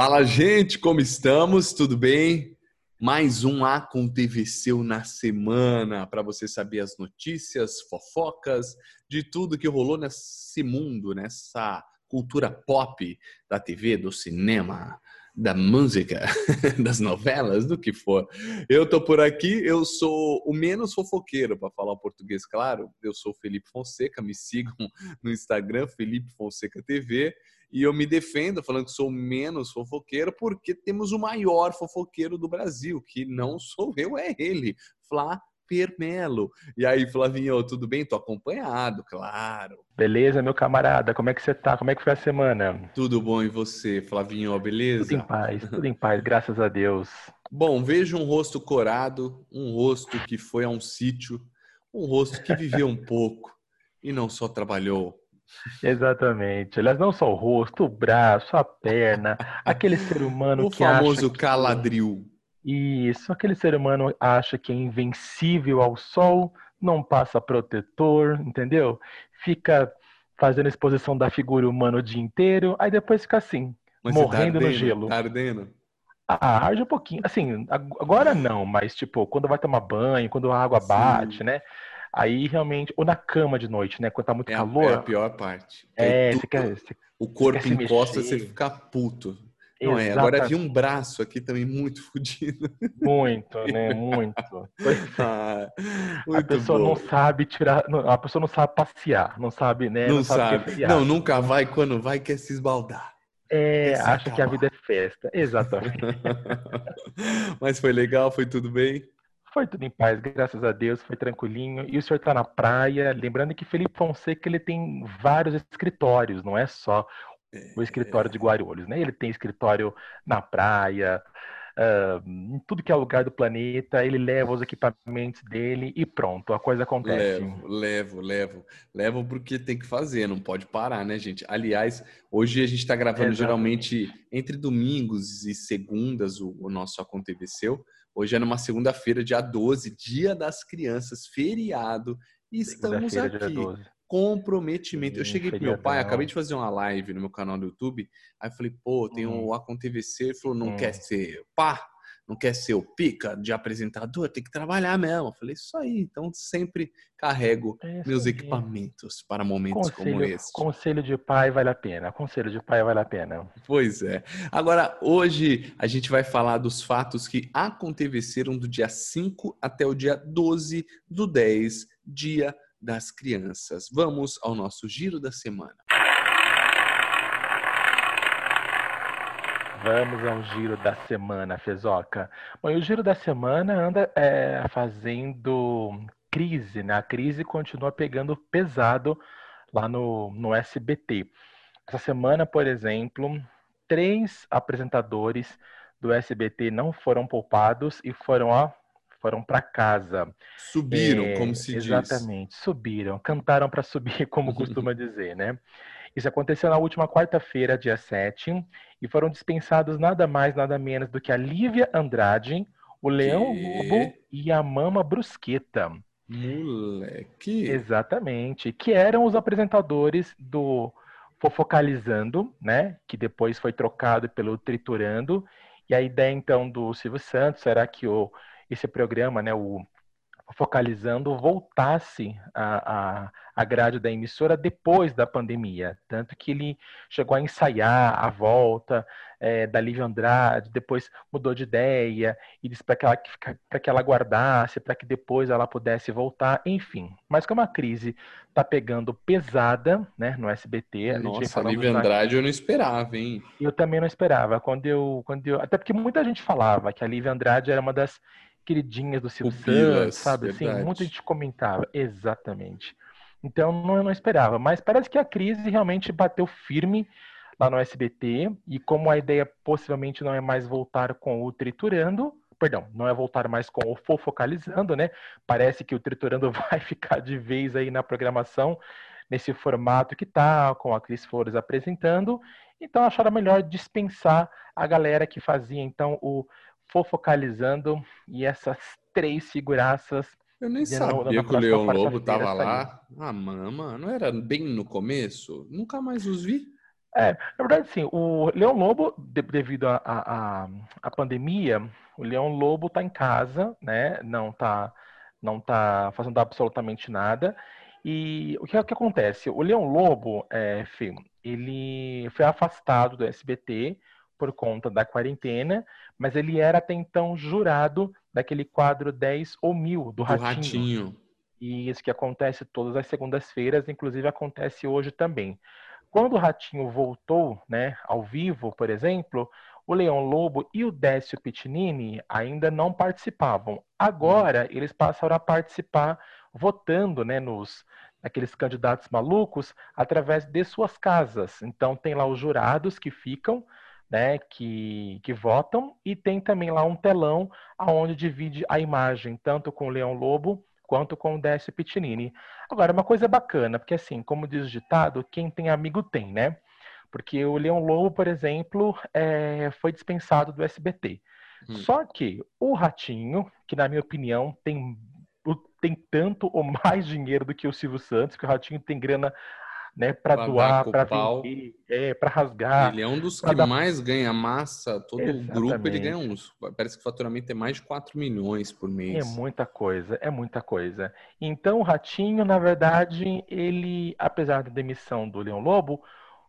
Fala, gente, como estamos? Tudo bem? Mais um Aconteceu na semana para você saber as notícias, fofocas de tudo que rolou nesse mundo, nessa cultura pop da TV, do cinema, da música, das novelas, do que for. Eu tô por aqui, eu sou o menos fofoqueiro, para falar o português claro. Eu sou Felipe Fonseca, me sigam no Instagram, Felipe Fonseca TV. E eu me defendo falando que sou menos fofoqueiro porque temos o maior fofoqueiro do Brasil, que não sou eu, é ele, Flá Permelo. E aí, Flavinho, tudo bem? Tô acompanhado, claro. Beleza, meu camarada, como é que você tá? Como é que foi a semana? Tudo bom e você, Flavinho, beleza? Tudo em paz, tudo em paz, graças a Deus. Bom, vejo um rosto corado, um rosto que foi a um sítio, um rosto que viveu um pouco e não só trabalhou Exatamente. Aliás, não só o rosto, o braço, a perna, aquele ser humano o que famoso que... caladril. Isso, aquele ser humano acha que é invencível ao sol, não passa protetor, entendeu? Fica fazendo exposição da figura humana o dia inteiro, aí depois fica assim, Mas tá morrendo tá ardendo, no gelo. Tá ardendo? Ah, arde um pouquinho. Assim, agora não, mas tipo, quando vai tomar banho, quando a água Sim. bate, né? Aí realmente, ou na cama de noite, né? Quando tá muito é calor. A, é a pior parte. É, você quer, você, o corpo você encosta, você fica puto. Não é, agora vi um braço aqui também muito fodido. Muito, né? Muito. ah, muito a pessoa bom. não sabe tirar, a pessoa não sabe passear, não sabe, né? Não, não sabe. sabe não, nunca vai, quando vai quer se esbaldar. É, acha que a vida é festa. Exatamente. Mas foi legal, foi tudo bem? Foi tudo em paz, graças a Deus, foi tranquilinho. E o senhor está na praia, lembrando que Felipe Fonseca ele tem vários escritórios, não é só o escritório de Guarulhos, né? Ele tem escritório na praia, uh, em tudo que é lugar do planeta, ele leva os equipamentos dele e pronto, a coisa acontece. Levo, levo, levo. Levo porque tem que fazer, não pode parar, né, gente? Aliás, hoje a gente está gravando Exatamente. geralmente entre domingos e segundas o, o nosso Aconteceu. Hoje é numa segunda-feira, dia 12, Dia das Crianças, feriado. E estamos aqui. Comprometimento. eu cheguei pro meu pai, acabei de fazer uma live no meu canal do YouTube. Aí falei, pô, tem hum. o AconTVC. Ele falou, não hum. quer ser pá? Não quer ser o pica de apresentador, tem que trabalhar mesmo. Eu falei, isso aí, então sempre carrego é meus aí. equipamentos para momentos conselho, como esse. Conselho de pai vale a pena, conselho de pai vale a pena. Pois é. Agora, hoje a gente vai falar dos fatos que aconteceram do dia 5 até o dia 12 do 10, dia das crianças. Vamos ao nosso giro da semana. Vamos ao giro da semana, Fezoca. Bom, e o giro da semana anda é, fazendo crise, né? A crise continua pegando pesado lá no, no SBT. Essa semana, por exemplo, três apresentadores do SBT não foram poupados e foram ó, foram para casa. Subiram, é, como se exatamente, diz. Exatamente, subiram, cantaram para subir, como costuma dizer, né? Isso aconteceu na última quarta-feira, dia 7, e foram dispensados nada mais, nada menos do que a Lívia Andrade, o Leão que... Lobo e a Mama Brusqueta. Moleque! Exatamente. Que eram os apresentadores do Fofocalizando, né? Que depois foi trocado pelo Triturando. E a ideia, então, do Silvio Santos era que o, esse programa, né? O focalizando voltasse a, a, a grade da emissora depois da pandemia. Tanto que ele chegou a ensaiar a volta é, da Lívia Andrade, depois mudou de ideia e disse para que, ela, que ela guardasse, para que depois ela pudesse voltar, enfim. Mas como a crise está pegando pesada né, no SBT. A Nossa, a Lívia Andrade eu não esperava, hein? Eu também não esperava. Quando eu, quando eu, até porque muita gente falava que a Lívia Andrade era uma das queridinhas do Silvio Santos, sabe? Assim, muita gente comentava. Exatamente. Então, não, não esperava. Mas parece que a crise realmente bateu firme lá no SBT. E como a ideia possivelmente não é mais voltar com o Triturando, perdão, não é voltar mais com o Fofocalizando, né? Parece que o Triturando vai ficar de vez aí na programação, nesse formato que tá, com a Cris Flores apresentando. Então, acharam melhor dispensar a galera que fazia, então, o fofocalizando e essas três figuraças. Eu nem sabia que o Leão Lobo tava lá. Ah, mama, não era bem no começo? Nunca mais os vi. É, na verdade, sim, o Leão Lobo, devido à pandemia, o Leão Lobo está em casa, né? Não está não tá fazendo absolutamente nada. E o que, o que acontece? O Leão Lobo, é, enfim, ele foi afastado do SBT por conta da quarentena, mas ele era até então jurado daquele quadro 10 ou mil do, do Ratinho. Ratinho. E isso que acontece todas as segundas-feiras, inclusive acontece hoje também. Quando o Ratinho voltou, né, ao vivo, por exemplo, o Leão Lobo e o Décio Pitinini ainda não participavam. Agora hum. eles passaram a participar votando, né, nos aqueles candidatos malucos através de suas casas. Então tem lá os jurados que ficam, né, que, que votam e tem também lá um telão aonde divide a imagem tanto com o Leão Lobo quanto com o Décio Pitinini. Agora, uma coisa bacana, porque assim, como diz o ditado, quem tem amigo tem, né? Porque o Leão Lobo, por exemplo, é, foi dispensado do SBT. Hum. Só que o Ratinho, que na minha opinião tem, tem tanto ou mais dinheiro do que o Silvio Santos, que o Ratinho tem grana né, para doar, para vender, é, para rasgar. Ele é um dos que dar... mais ganha massa, todo Exatamente. o grupo ele ganha uns. Parece que o faturamento é mais de 4 milhões por mês. É muita coisa, é muita coisa. Então o Ratinho, na verdade, ele, apesar da demissão do Leão Lobo,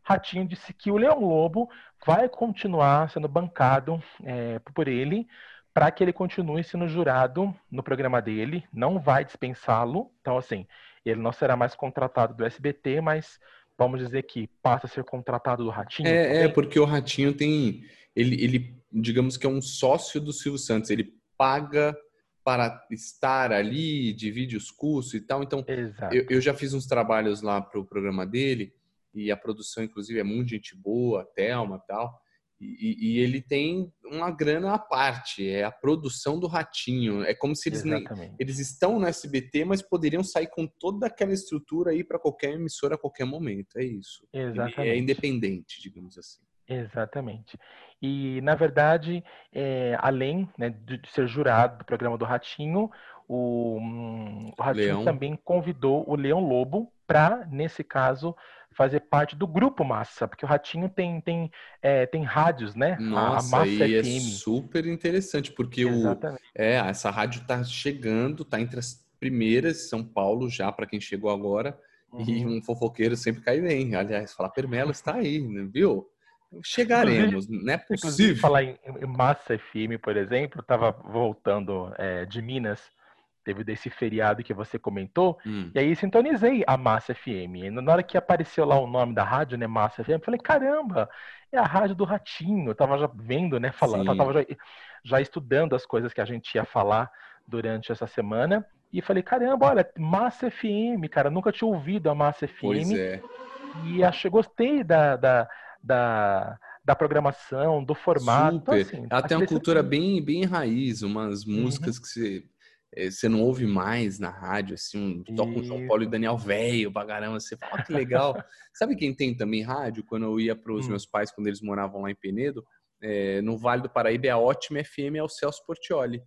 Ratinho disse que o Leão Lobo vai continuar sendo bancado é, por ele para que ele continue sendo jurado no programa dele, não vai dispensá-lo. Então, assim, ele não será mais contratado do SBT, mas vamos dizer que passa a ser contratado do Ratinho. É, é porque o Ratinho tem. Ele, ele, digamos que é um sócio do Silvio Santos, ele paga para estar ali, divide os custos e tal. Então, eu, eu, já fiz uns trabalhos lá para o programa dele, e a produção, inclusive, é muito gente boa, Thelma e tal. E, e, ele tem uma grana à parte, é a produção do ratinho. É como se eles nem, eles estão no SBT, mas poderiam sair com toda aquela estrutura aí para qualquer emissora a qualquer momento. É isso. Exatamente. Ele é independente, digamos assim. Exatamente. E na verdade, é, além né, de ser jurado do programa do Ratinho, o, hum, o Ratinho Leão. também convidou o Leão Lobo para, nesse caso, fazer parte do grupo Massa, porque o Ratinho tem tem, é, tem rádios, né? Nossa, a Massa e FM. é super interessante, porque o, é, essa rádio está chegando, está entre as primeiras São Paulo já, para quem chegou agora, uhum. e um fofoqueiro sempre cai bem. Aliás, falar Permelo está aí, né, viu? Chegaremos, não é possível. Falar em, em Massa FM, por exemplo, estava voltando é, de Minas, teve desse feriado que você comentou, hum. e aí sintonizei a Massa FM. E na hora que apareceu lá o nome da rádio, né, Massa FM, eu falei, caramba, é a rádio do Ratinho. Eu tava já vendo, né, falando, Sim. tava já, já estudando as coisas que a gente ia falar durante essa semana. E falei, caramba, olha, Massa FM, cara, nunca tinha ouvido a Massa FM. Pois é. E achei, gostei da, da, da, da programação, do formato. Super. Então, assim, Ela tem uma cultura bem, bem raiz, umas uhum. músicas uhum. que você você não ouve mais na rádio, assim, um, toca um João Paulo e Daniel velho pra caramba, você fala, que legal. Sabe quem tem também rádio? Quando eu ia para os hum. meus pais, quando eles moravam lá em Penedo, é, no Vale do Paraíba, é a Ótima FM, é o Celso Portioli.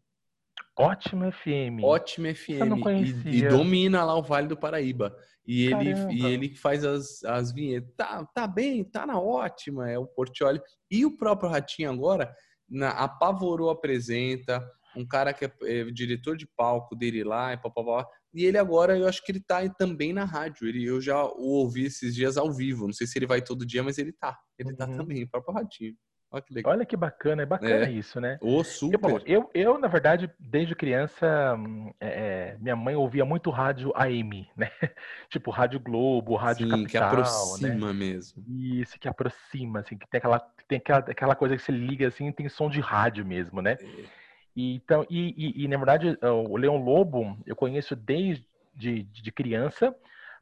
Ótima FM. Ótima FM. Eu não conhecia. E, e, domina lá o Vale do Paraíba. E ele, e ele faz as, as vinhetas. Tá, tá bem, tá na ótima, é o Portioli. E o próprio Ratinho agora na, apavorou apresenta, um cara que é, é diretor de palco dele lá, e papapá. E ele agora, eu acho que ele tá também na rádio. Ele, eu já o ouvi esses dias ao vivo. Não sei se ele vai todo dia, mas ele tá. Ele tá uhum. tá também, o próprio Ratinho. Olha que, legal. Olha que bacana, é bacana é. isso, né? Oh, super. bom, eu, eu, na verdade, desde criança, hum, é, é, minha mãe ouvia muito rádio AM, né? tipo Rádio Globo, Rádio Sim, Capital, que aproxima né? mesmo. Isso, que aproxima, assim, que tem aquela, tem aquela, aquela coisa que você liga assim, tem som de rádio mesmo, né? É. E, então, e, e, e, na verdade, o Leão Lobo eu conheço desde de, de criança,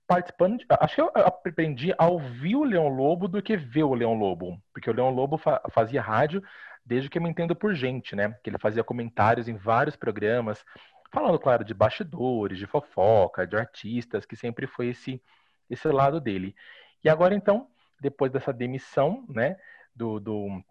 participando. De, acho que eu aprendi a ouvir o Leão Lobo do que ver o Leão Lobo, porque o Leão Lobo fa, fazia rádio desde que eu me entendo por gente, né? Que ele fazia comentários em vários programas, falando, claro, de bastidores, de fofoca, de artistas, que sempre foi esse, esse lado dele. E agora, então, depois dessa demissão, né, do, do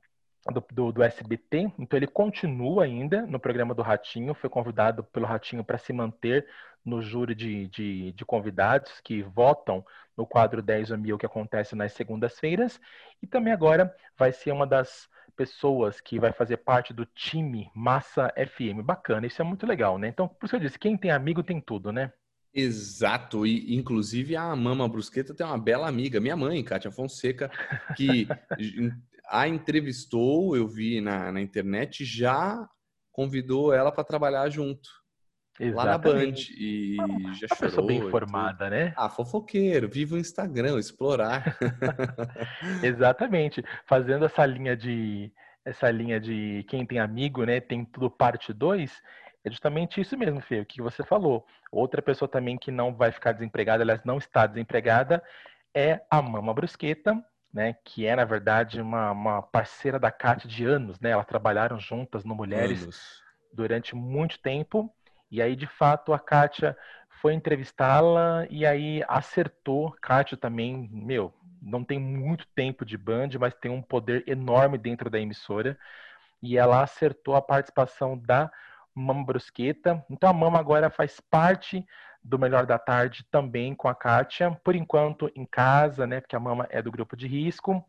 do, do, do, SBT, então ele continua ainda no programa do Ratinho, foi convidado pelo Ratinho para se manter no júri de, de, de, convidados que votam no quadro 10 ou mil que acontece nas segundas-feiras, e também agora vai ser uma das pessoas que vai fazer parte do time Massa FM. Bacana, isso é muito legal, né? Então, por isso eu disse, quem tem amigo tem tudo, né? Exato, e inclusive a Mama Brusqueta tem uma bela amiga, minha mãe, Kátia Fonseca, que a entrevistou, eu vi na, na internet, já convidou ela para trabalhar junto. Exatamente. Lá na Band. E ah, já chorou. Pessoa bem informada, né? Ah, fofoqueiro, vive o Instagram, explorar. Exatamente. Fazendo essa linha de essa linha de quem tem amigo, né? Tem tudo parte 2. É justamente isso mesmo, Fê, o que você falou. Outra pessoa também que não vai ficar desempregada, aliás, não está desempregada, é a Mama Brusqueta, né? Que é, na verdade, uma, uma parceira da Kátia de anos, né? Elas trabalharam juntas no Mulheres anos. durante muito tempo. E aí, de fato, a Kátia foi entrevistá-la e aí acertou. Kátia também, meu, não tem muito tempo de Band, mas tem um poder enorme dentro da emissora. E ela acertou a participação da Mama Brusqueta. Então a Mama agora faz parte do Melhor da Tarde também com a Kátia, por enquanto em casa, né? Porque a Mama é do grupo de risco.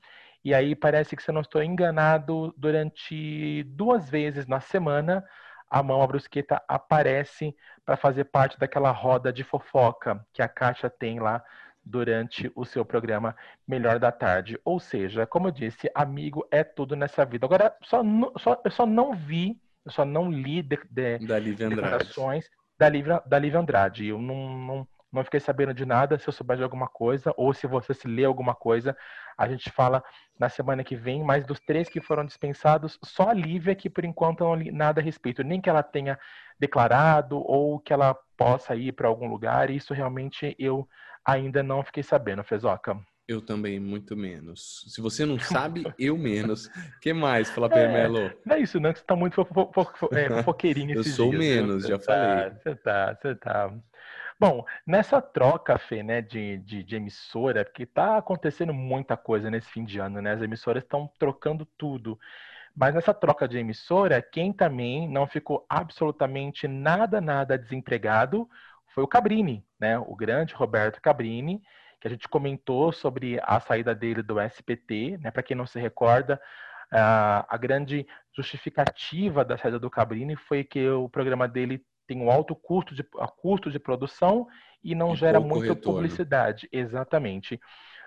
E aí parece que se eu não estou enganado, durante duas vezes na semana, a Mama Brusqueta aparece para fazer parte daquela roda de fofoca que a Kátia tem lá durante o seu programa Melhor da Tarde. Ou seja, como eu disse, amigo é tudo nessa vida. Agora, só, só, eu só não vi eu só não li de, de, declarações da Lívia, da Lívia Andrade. Eu não, não, não fiquei sabendo de nada. Se eu souber de alguma coisa, ou se você se lê alguma coisa, a gente fala na semana que vem. Mas dos três que foram dispensados, só a Lívia que por enquanto não li nada a respeito. Nem que ela tenha declarado ou que ela possa ir para algum lugar. Isso realmente eu ainda não fiquei sabendo, Fezoca. Eu também, muito menos. Se você não sabe, eu menos. que mais, Fala é, Melo? Não é isso, não, que você tá muito fo fo fo é, fofoqueirinho Eu sou dias, menos, já tá, falei. Você tá, você tá. Bom, nessa troca, Fê, né, de, de, de, emissora, porque tá acontecendo muita coisa nesse fim de ano, né? As emissoras estão trocando tudo. Mas nessa troca de emissora, quem também não ficou absolutamente nada, nada desempregado foi o Cabrini, né? O grande Roberto Cabrini, que a gente comentou sobre a saída dele do SPT, né? Para quem não se recorda, a, grande justificativa da saída do Cabrini foi que o programa dele tem um alto custo de, custo de produção e não e gera muita retorno. publicidade. Exatamente.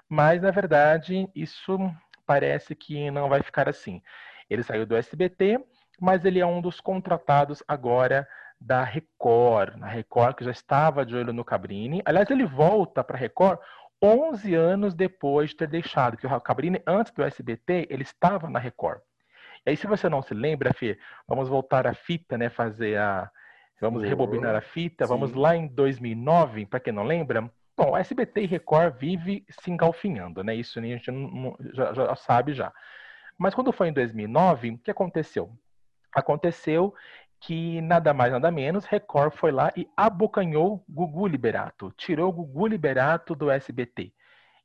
Mas, na verdade, isso parece que não vai ficar assim. Ele saiu do SBT, mas ele é um dos contratados agora da Record. A Record que já estava de olho no Cabrini. Aliás, ele volta para a Record 11 anos depois de ter deixado, que o Cabrini, antes do SBT, ele estava na Record. E aí, se você não se lembra, Fê, vamos voltar a fita, né? Fazer a. Vamos rebobinar a fita. Sim. Vamos lá em 2009, para quem não lembra. Bom, SBT e Record vive se engalfinhando, né? Isso a gente não, já, já sabe já. Mas quando foi em 2009, o que aconteceu? Aconteceu que nada mais, nada menos, Record foi lá e abocanhou Gugu Liberato, tirou Gugu Liberato do SBT.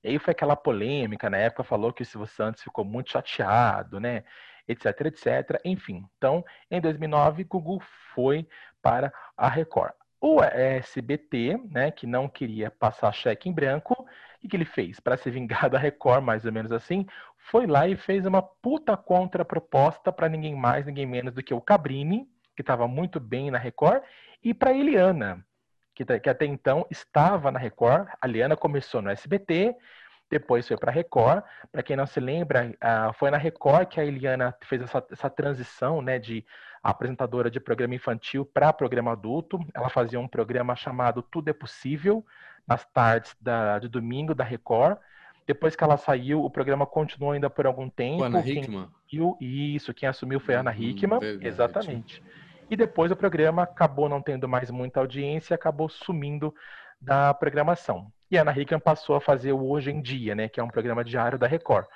E aí foi aquela polêmica, na época falou que o Silvio Santos ficou muito chateado, né, etc, etc, enfim. Então, em 2009, Gugu foi para a Record. O SBT, né, que não queria passar cheque em branco, o que ele fez? Para se vingar da Record, mais ou menos assim, foi lá e fez uma puta contraproposta para ninguém mais, ninguém menos do que o Cabrini, que estava muito bem na Record, e para Eliana, que, que, até então estava na Record. A Eliana começou no SBT, depois foi para a Record. Para quem não se lembra, foi na Record que a Eliana fez essa, essa transição né, de apresentadora de programa infantil para programa adulto. Ela fazia um programa chamado Tudo é Possível, nas tardes da, de domingo da Record. Depois que ela saiu, o programa continuou ainda por algum tempo. Ana Hickman? Isso, quem assumiu foi a Ana hum, Hickman, hum, exatamente. E depois o programa acabou não tendo mais muita audiência e acabou sumindo da programação. E a Ana Hickman passou a fazer o Hoje em Dia, né, que é um programa diário da Record.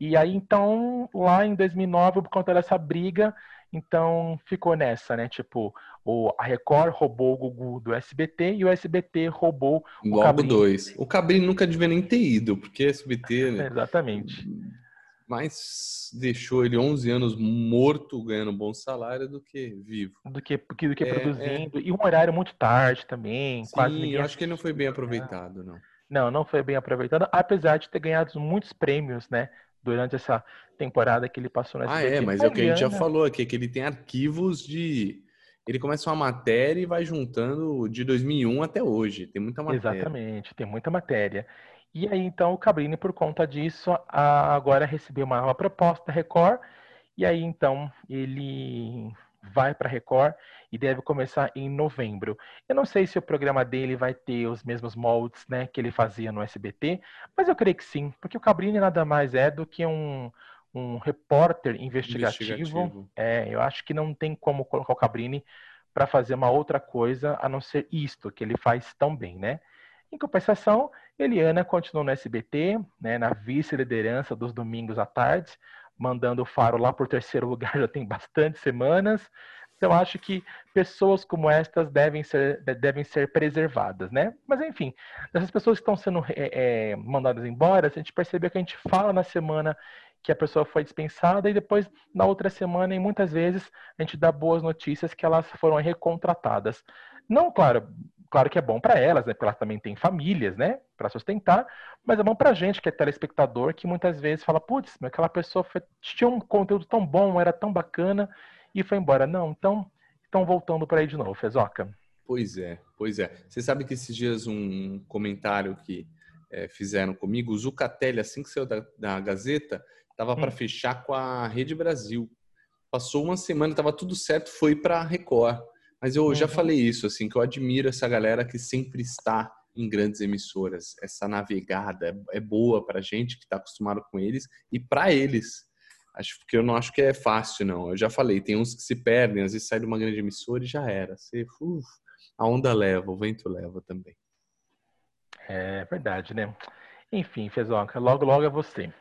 E aí, então, lá em 2009, por conta dessa briga, então ficou nessa, né? Tipo, o, a Record roubou o Gugu do SBT e o SBT roubou o Logo dois. O Cabrini nunca devia nem ter ido, porque SBT... Né? Exatamente. Mais deixou ele 11 anos morto, ganhando um bom salário, do que vivo. Do que, do que, que é, produzindo. É... E um horário muito tarde também. Sim, quase ninguém eu acho que ele não foi bem aproveitado, não. Não, não foi bem aproveitado, apesar de ter ganhado muitos prêmios, né? Durante essa temporada que ele passou na Ah, é, mas é o que a gente já falou aqui, que ele tem arquivos de ele começa uma matéria e vai juntando de 2001 até hoje. Tem muita matéria. Exatamente, tem muita matéria. E aí, então, o Cabrini, por conta disso, agora recebeu uma nova proposta da Record. E aí, então, ele vai para a Record e deve começar em novembro. Eu não sei se o programa dele vai ter os mesmos moldes né, que ele fazia no SBT, mas eu creio que sim, porque o Cabrini nada mais é do que um, um repórter investigativo. investigativo. É, eu acho que não tem como colocar o Cabrini para fazer uma outra coisa a não ser isto que ele faz tão bem, né? Em compensação, Eliana continuou no SBT, né, na vice-liderança dos domingos à tarde, mandando o Faro lá por terceiro lugar já tem bastante semanas. Então, acho que pessoas como estas devem ser, devem ser preservadas, né? Mas, enfim, dessas pessoas que estão sendo é, é, mandadas embora, a gente percebeu que a gente fala na semana que a pessoa foi dispensada e depois na outra semana e muitas vezes a gente dá boas notícias que elas foram recontratadas. Não, claro, claro que é bom para elas, né? Porque elas também têm famílias, né? Para sustentar, mas é bom para a gente que é telespectador que muitas vezes fala, putz, aquela pessoa foi, tinha um conteúdo tão bom, era tão bacana e foi embora. Não, então estão voltando para aí de novo, Fezoca. Pois é, pois é. Você sabe que esses dias um comentário que é, fizeram comigo, o Zucatelli, assim que saiu da, da Gazeta, Tava para hum. fechar com a Rede Brasil. Passou uma semana, tava tudo certo, foi para Record. Mas eu uhum. já falei isso, assim, que eu admiro essa galera que sempre está em grandes emissoras. Essa navegada é, é boa para gente que está acostumado com eles e para eles. Acho que eu não acho que é fácil, não. Eu já falei, tem uns que se perdem, às vezes sai de uma grande emissora e já era. Você, uf, a onda leva, o vento leva também. É verdade, né? Enfim, Fezoca, logo, logo é você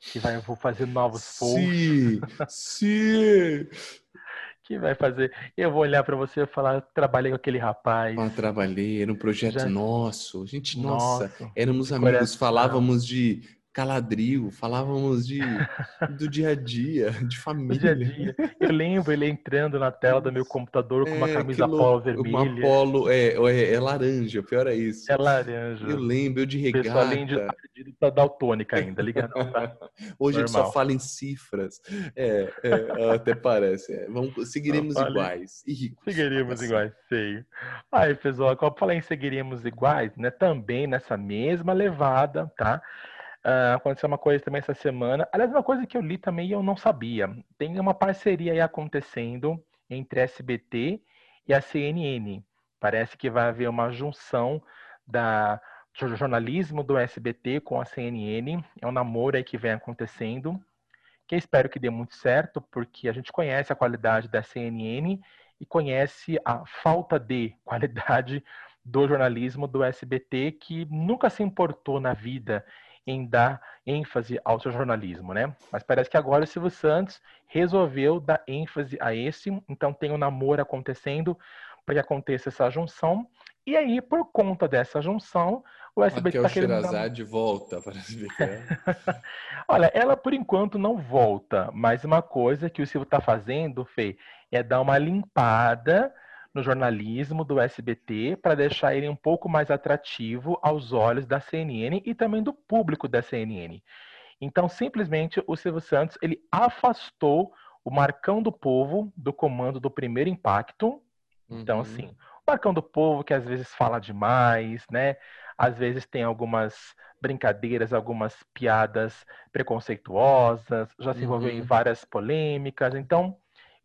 que vai vou fazer novos posts. Sim, sim. que vai fazer. Eu vou olhar para você e falar, trabalhei com aquele rapaz. Ah, trabalhei, era um projeto Já... nosso. Gente, nossa, nossa éramos amigos, coração. falávamos de caladril, falávamos de do dia a dia, de família. Dia dia. Eu lembro ele entrando na tela do meu computador com uma é, camisa polo vermelha. Uma polo, é, é, é, laranja, pior é isso. É laranja. Eu lembro, eu de regata. Pessoal, além de, tá daltônica ainda, liga não, tá? Hoje Normal. a gente só fala em cifras. É, é até parece. É. Vamos, seguiremos não, iguais. seguiremos iguais, feio. Aí, pessoal, quando falar em seguiremos iguais, né, também nessa mesma levada, tá? Uh, aconteceu uma coisa também essa semana. Aliás, uma coisa que eu li também e eu não sabia. Tem uma parceria aí acontecendo entre a SBT e a CNN. Parece que vai haver uma junção da do jornalismo do SBT com a CNN. É um namoro aí que vem acontecendo. Que espero que dê muito certo, porque a gente conhece a qualidade da CNN e conhece a falta de qualidade do jornalismo do SBT, que nunca se importou na vida em dar ênfase ao seu jornalismo, né? Mas parece que agora o Silvio Santos resolveu dar ênfase a esse, então tem um namoro acontecendo para que aconteça essa junção. E aí, por conta dessa junção, o SBT está querendo... Sherazade dar... volta para SBT. Olha, ela por enquanto não volta, mas uma coisa que o Silvio está fazendo, Fê, é dar uma limpada no jornalismo do SBT para deixar ele um pouco mais atrativo aos olhos da CNN e também do público da CNN. Então, simplesmente, o Silvio Santos ele afastou o Marcão do Povo do comando do Primeiro Impacto. Então, uhum. assim, o Marcão do Povo que às vezes fala demais, né? Às vezes tem algumas brincadeiras, algumas piadas preconceituosas, já se envolveu uhum. em várias polêmicas. Então,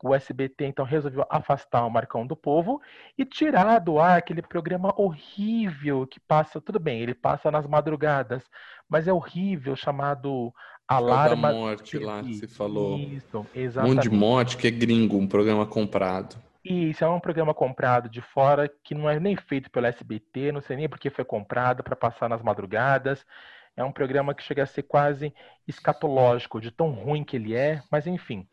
o SBT então resolveu afastar o Marcão do Povo e tirar do ar aquele programa horrível que passa, tudo bem, ele passa nas madrugadas, mas é horrível chamado Alarma da Morte lá você falou. Isso, exatamente. Um de Morte que é gringo, um programa comprado. Isso, é um programa comprado de fora que não é nem feito pelo SBT, não sei nem porque foi comprado para passar nas madrugadas. É um programa que chega a ser quase escatológico, de tão ruim que ele é, mas enfim.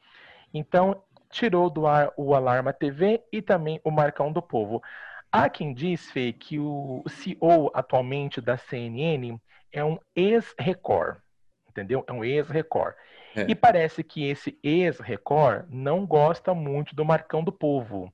Então, tirou do ar o Alarma TV e também o Marcão do Povo. Há quem diz, Fê, que o CEO atualmente da CNN é um ex-Record, entendeu? É um ex-Record. É. E parece que esse ex-Record não gosta muito do Marcão do Povo.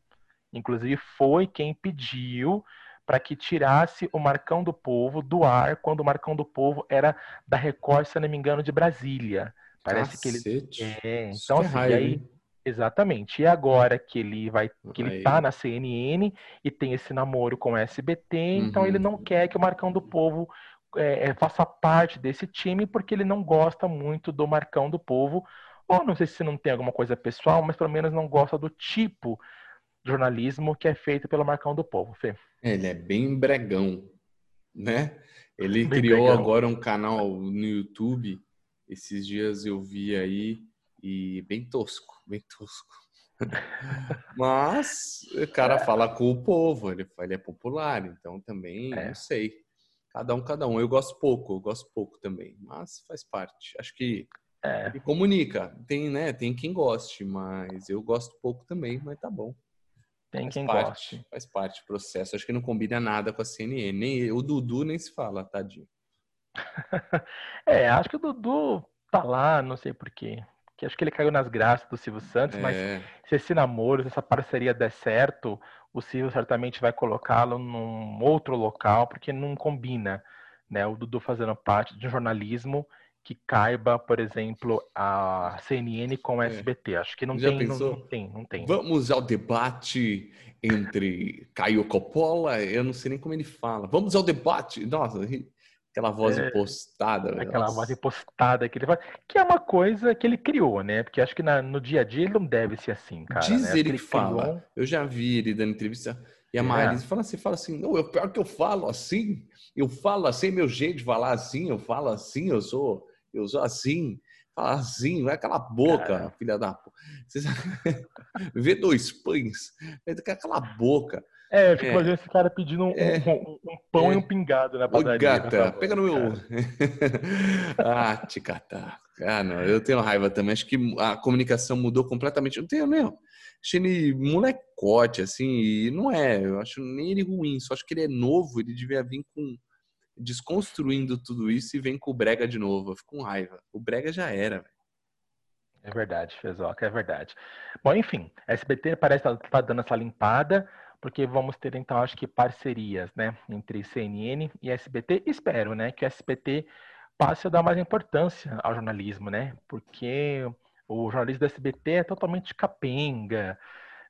Inclusive, foi quem pediu para que tirasse o Marcão do Povo do ar quando o Marcão do Povo era da Record, se não me engano, de Brasília. Parece Cacete. que ele. É, então, assim, raiva, aí. Exatamente. E agora que ele vai, que ele tá na CNN e tem esse namoro com o SBT, uhum. então ele não uhum. quer que o Marcão do Povo é, é, faça parte desse time porque ele não gosta muito do Marcão do Povo. Ou não sei se não tem alguma coisa pessoal, mas pelo menos não gosta do tipo de jornalismo que é feito pelo Marcão do Povo, Fê. Ele é bem bregão, né? Ele bem criou bregão. agora um canal no YouTube. Esses dias eu vi aí e bem tosco, bem tosco. Mas o cara fala com o povo, ele, ele é popular, então também é. não sei. Cada um, cada um. Eu gosto pouco, eu gosto pouco também, mas faz parte. Acho que é. ele comunica. Tem, né? Tem quem goste, mas eu gosto pouco também, mas tá bom. Tem faz quem parte, goste. Faz parte do processo. Acho que não combina nada com a CNN. Nem o Dudu nem se fala, tadinho. é, acho que o Dudu tá lá, não sei porquê. Que acho que ele caiu nas graças do Silvio Santos, é. mas se esse namoro, se essa parceria der certo, o Silvio certamente vai colocá-lo num outro local, porque não combina, né? O Dudu fazendo parte de um jornalismo que caiba, por exemplo, a CNN com o SBT. É. Acho que não tem, não, não, tem, não tem. Vamos ao debate entre Caio Coppola, eu não sei nem como ele fala. Vamos ao debate. Nossa, Aquela voz é, impostada. Aquela nossa. voz impostada que ele faz. Que é uma coisa que ele criou, né? Porque acho que na, no dia a dia ele não deve ser assim, cara. Diz né? ele que, fala. Criou... Eu já vi ele dando entrevista. E a é. Marise fala assim, fala assim, não, eu pior que eu falo assim, eu falo assim, meu jeito de falar assim, eu falo assim, eu sou, eu sou assim, fala assim, vai aquela boca, Cara. filha da. Vê dois pães, aquela boca. É, eu fico é. imaginando esse cara pedindo um, é. um, um pão é. e um pingado na padaria. Ô, gata, pega no meu... ah, te catar. Ah, não, eu tenho raiva também. Acho que a comunicação mudou completamente. Eu tenho, meu. Achei ele molecote, assim, e não é. Eu acho nem ele ruim, só acho que ele é novo. Ele devia vir com. desconstruindo tudo isso e vem com o Brega de novo. Eu fico com raiva. O Brega já era, velho. É verdade, Fezoca, é verdade. Bom, enfim, a SBT parece estar tá, tá dando essa limpada porque vamos ter então acho que parcerias, né, entre CNN e SBT. Espero, né, que o SBT passe a dar mais importância ao jornalismo, né? Porque o jornalismo do SBT é totalmente capenga,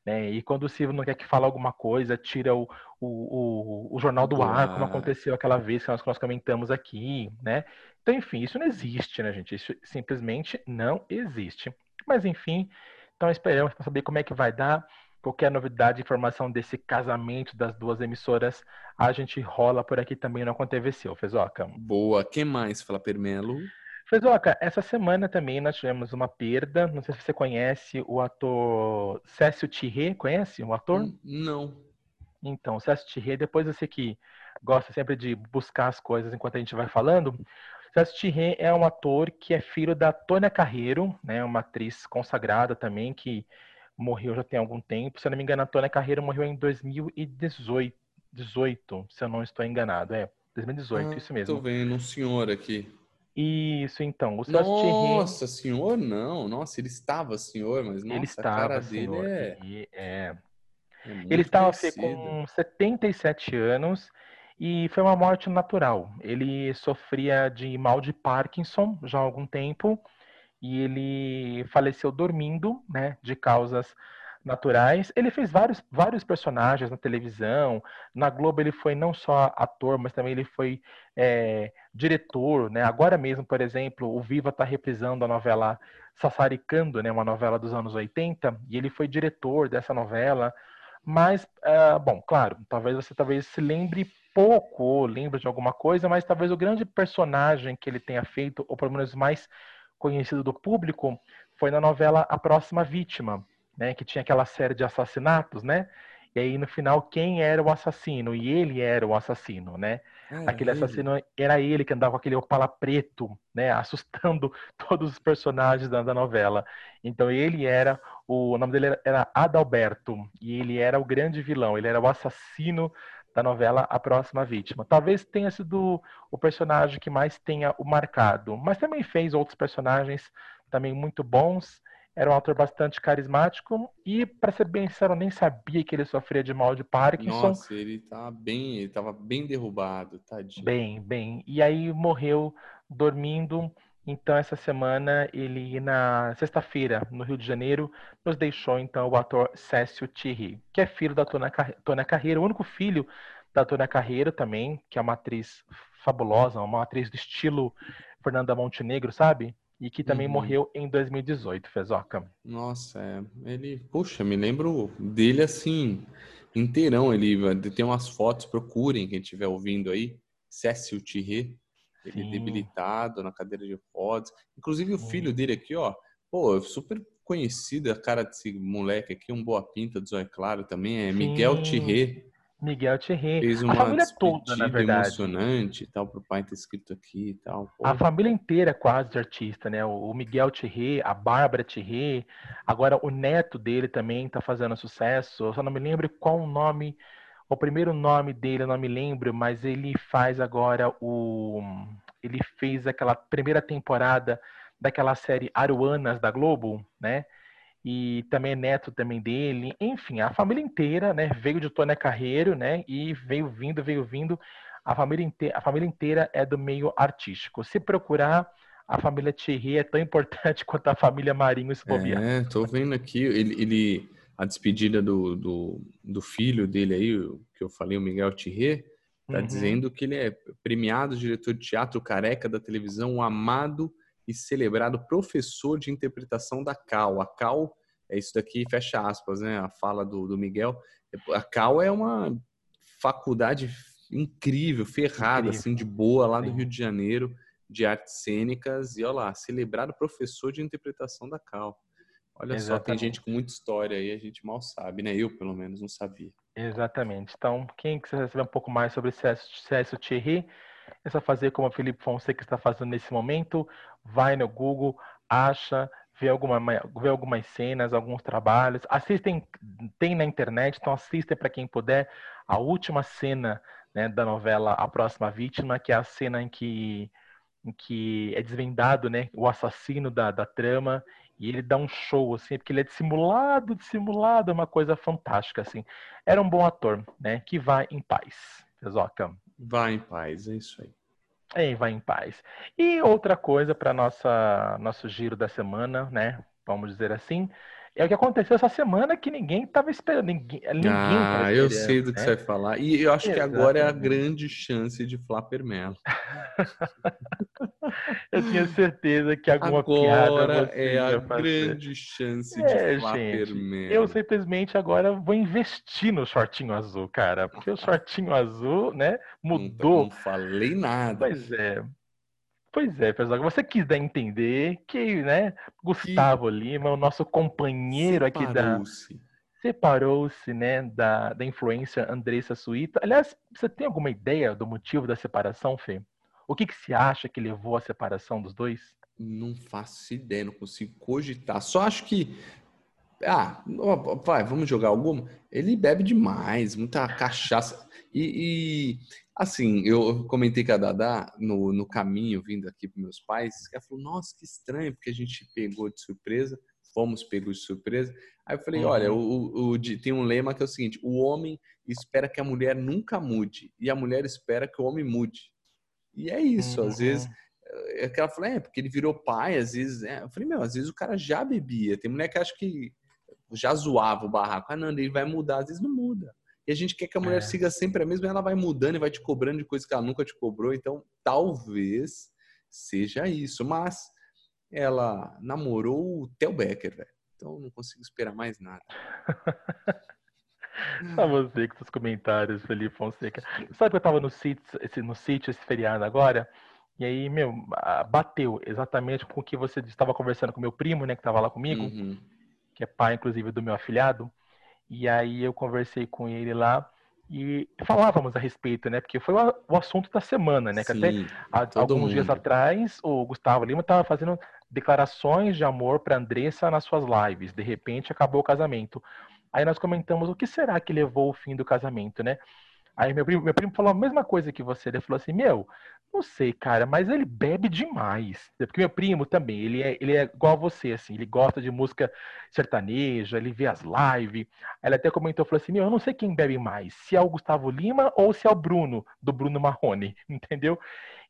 né? E quando o Silvio não quer que fale alguma coisa, tira o, o, o, o jornal do ar, como aconteceu aquela vez que nós, que nós comentamos aqui, né? Então, enfim, isso não existe, né, gente? Isso simplesmente não existe. Mas, enfim, então esperamos para saber como é que vai dar. Qualquer novidade, informação desse casamento das duas emissoras, a gente rola por aqui também no Aconteceu, Fezoca. Boa. Quem mais, Fala Permelo? Fezoca, essa semana também nós tivemos uma perda. Não sei se você conhece o ator Cécio Thierry. Conhece o ator? Hum, não. Então, Cécio Thierry, depois você que gosta sempre de buscar as coisas enquanto a gente vai falando, Cécio Thierry é um ator que é filho da Tônia Carreiro, né, uma atriz consagrada também, que morreu já tem algum tempo. Se eu não me engano, a Antônia Carreiro morreu em 2018, 18, se eu não estou enganado. É, 2018, ah, isso mesmo. Estou vendo um senhor aqui. Isso, então. O nossa, senhor não. Nossa, ele estava senhor, mas nossa, ele estava, cara senhor, dele é... Ele, é... é ele estava com 77 anos e foi uma morte natural. Ele sofria de mal de Parkinson já há algum tempo e ele faleceu dormindo, né, de causas naturais. Ele fez vários, vários personagens na televisão. Na Globo ele foi não só ator, mas também ele foi é, diretor, né? Agora mesmo, por exemplo, o Viva está reprisando a novela Sassaricando, né? Uma novela dos anos 80, e ele foi diretor dessa novela. Mas, uh, bom, claro, talvez você talvez se lembre pouco, ou lembre de alguma coisa, mas talvez o grande personagem que ele tenha feito, ou pelo menos mais conhecido do público foi na novela A Próxima Vítima, né, que tinha aquela série de assassinatos, né? E aí no final quem era o assassino? E ele era o assassino, né? Ah, Aquele ele. assassino era ele que andava com aquele opala preto, né, assustando todos os personagens da, da novela. Então ele era o, o nome dele era Adalberto e ele era o grande vilão, ele era o assassino da novela A Próxima Vítima. Talvez tenha sido o personagem que mais tenha o marcado, mas também fez outros personagens também muito bons. Era um ator bastante carismático e, para ser bem sincero, eu nem sabia que ele sofria de mal de Parkinson. Nossa, ele tá bem, ele tava bem derrubado, tadinho. Bem, bem. E aí morreu dormindo. Então, essa semana, ele, na sexta-feira, no Rio de Janeiro, nos deixou, então, o ator Cécio Thierry, que é filho da Tônia Carreira, o único filho da Tônia Carreira também, que é uma atriz fabulosa, uma atriz do estilo Fernanda Montenegro, sabe? E que também uhum. morreu em 2018, Fezoca. Nossa, é, ele, puxa, me lembro dele assim, inteirão. Ele tem umas fotos, procurem quem estiver ouvindo aí. Cécio Thierry, ele Sim. debilitado na cadeira de rodas. Inclusive o filho dele aqui, ó, pô, super conhecido a cara desse moleque aqui, um boa pinta do Zóio Claro também, é Miguel Thierry. Miguel Thierry. Fez uma a família toda, na verdade. emocionante tal, pro pai ter escrito aqui e tal. Pô. A família inteira é quase de artista, né? O Miguel Thierry, a Bárbara Thierry, agora o neto dele também tá fazendo sucesso. Eu só não me lembro qual o nome, o primeiro nome dele, eu não me lembro, mas ele faz agora o. Ele fez aquela primeira temporada daquela série Aruanas da Globo, né? e também é neto também dele. Enfim, a família inteira, né, veio de Tônia Carreiro, né, e veio vindo, veio vindo. A família, inteira, a família inteira é do meio artístico. Se procurar, a família Thierry é tão importante quanto a família Marinho se bobear. É, tô vendo aqui, ele, ele a despedida do, do, do, filho dele aí, que eu falei, o Miguel Thierry, tá uhum. dizendo que ele é premiado diretor de teatro careca da televisão, um amado e celebrado professor de interpretação da Cal. A Cal é isso daqui, fecha aspas, né? A fala do, do Miguel. A Cal é uma faculdade incrível, ferrada, incrível. assim, de boa, lá do Rio de Janeiro, de artes cênicas. E olha lá, celebrado professor de interpretação da Cal. Olha Exatamente. só, tem gente com muita história aí, a gente mal sabe, né? Eu, pelo menos, não sabia. Exatamente. Então, quem quiser saber um pouco mais sobre César Thierry, é só fazer como o Felipe Fonseca está fazendo nesse momento. Vai no Google, acha, vê, alguma, vê algumas cenas, alguns trabalhos. Assistem, tem na internet, então assistem para quem puder. A última cena né, da novela A Próxima Vítima, que é a cena em que, em que é desvendado né, o assassino da, da trama e ele dá um show, assim, porque ele é dissimulado, dissimulado, é uma coisa fantástica, assim. Era um bom ator, né? Que vai em paz, Fezoca. Vai em paz, é isso aí. É, vai em paz. E outra coisa para nossa nosso giro da semana, né? Vamos dizer assim, é o que aconteceu essa semana que ninguém estava esperando. Ninguém, ninguém ah, eu sei do que né? você vai falar. E eu acho Exatamente. que agora é a grande chance de Flapper Melo. eu tinha certeza que alguma agora piada é a grande chance é, de Flapper Melo. Eu simplesmente agora vou investir no shortinho azul, cara. Porque o shortinho azul, né, mudou. Não, não falei nada. Pois é. Pois é, pessoal, você quis dar a entender que, né, Gustavo que... Lima, o nosso companheiro aqui da separou-se, né, da, da influência Andressa Suíta. Aliás, você tem alguma ideia do motivo da separação, Fê? O que que se acha que levou à separação dos dois? Não faço ideia, não consigo cogitar. Só acho que ah, vai, vamos jogar alguma. Ele bebe demais, muita cachaça. E, e Assim, eu comentei com a Dada no, no caminho, vindo aqui para meus pais, que ela falou, nossa, que estranho, porque a gente pegou de surpresa, fomos pegos de surpresa. Aí eu falei, uhum. olha, o, o, tem um lema que é o seguinte, o homem espera que a mulher nunca mude, e a mulher espera que o homem mude. E é isso, uhum. às vezes... É que ela falou, é, porque ele virou pai, às vezes... É. Eu falei, meu, às vezes o cara já bebia. Tem mulher que acha que já zoava o barraco. Ah, não, ele vai mudar. Às vezes não muda. E a gente quer que a mulher é. siga sempre a mesma, ela vai mudando e vai te cobrando de coisas que ela nunca te cobrou. Então, talvez seja isso. Mas ela namorou o Theo Becker, velho. Então, não consigo esperar mais nada. Só você com seus comentários, Felipe Fonseca. Sabe que eu tava no sítio, esse, no sítio esse feriado agora? E aí, meu, bateu exatamente com o que você estava conversando com meu primo, né, que estava lá comigo, uhum. Que é pai, inclusive, do meu afilhado. E aí eu conversei com ele lá e falávamos a respeito, né? Porque foi o assunto da semana, né? Sim, que até alguns mundo. dias atrás o Gustavo Lima estava fazendo declarações de amor para Andressa nas suas lives. De repente acabou o casamento. Aí nós comentamos o que será que levou o fim do casamento, né? Aí meu primo, meu primo falou a mesma coisa que você. Ele falou assim: Meu, Não sei, cara, mas ele bebe demais. Porque meu primo também, ele é, ele é igual a você, assim, ele gosta de música sertaneja, ele vê as lives. Ele até comentou, falou assim, meu, eu não sei quem bebe mais, se é o Gustavo Lima ou se é o Bruno, do Bruno Marrone, entendeu?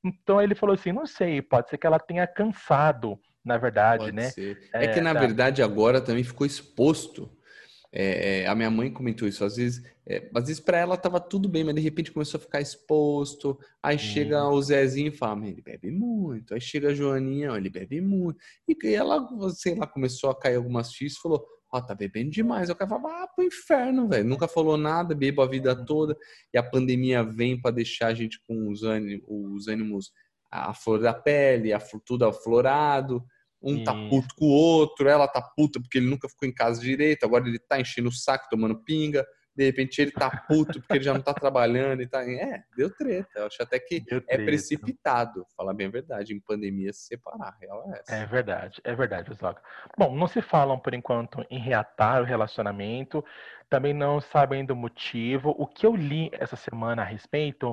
Então ele falou assim, não sei, pode ser que ela tenha cansado, na verdade, pode né? Ser. É, é que, na tá. verdade, agora também ficou exposto é, é, a minha mãe comentou isso. Às vezes, é, às vezes para ela tava tudo bem, mas de repente começou a ficar exposto. Aí hum. chega o Zezinho e fala: ele bebe muito. Aí chega a Joaninha, ele bebe muito. E ela, sei lá, começou a cair algumas fichas e falou: Ó, oh, tá bebendo demais. Eu falava: ah, pro inferno, velho. Nunca falou nada, bebo a vida uhum. toda. E a pandemia vem para deixar a gente com os ânimos, os ânimos a flor da pele, a, tudo aflorado. Um tá puto com o outro, ela tá puta porque ele nunca ficou em casa direito, agora ele tá enchendo o saco, tomando pinga. De repente ele tá puto porque ele já não tá trabalhando e tá. É, deu treta. Eu acho até que é precipitado, falar bem a verdade, em pandemia se separar. Real é, essa. é verdade, é verdade, Oswaldo. Bom, não se falam por enquanto em reatar o relacionamento, também não sabem do motivo. O que eu li essa semana a respeito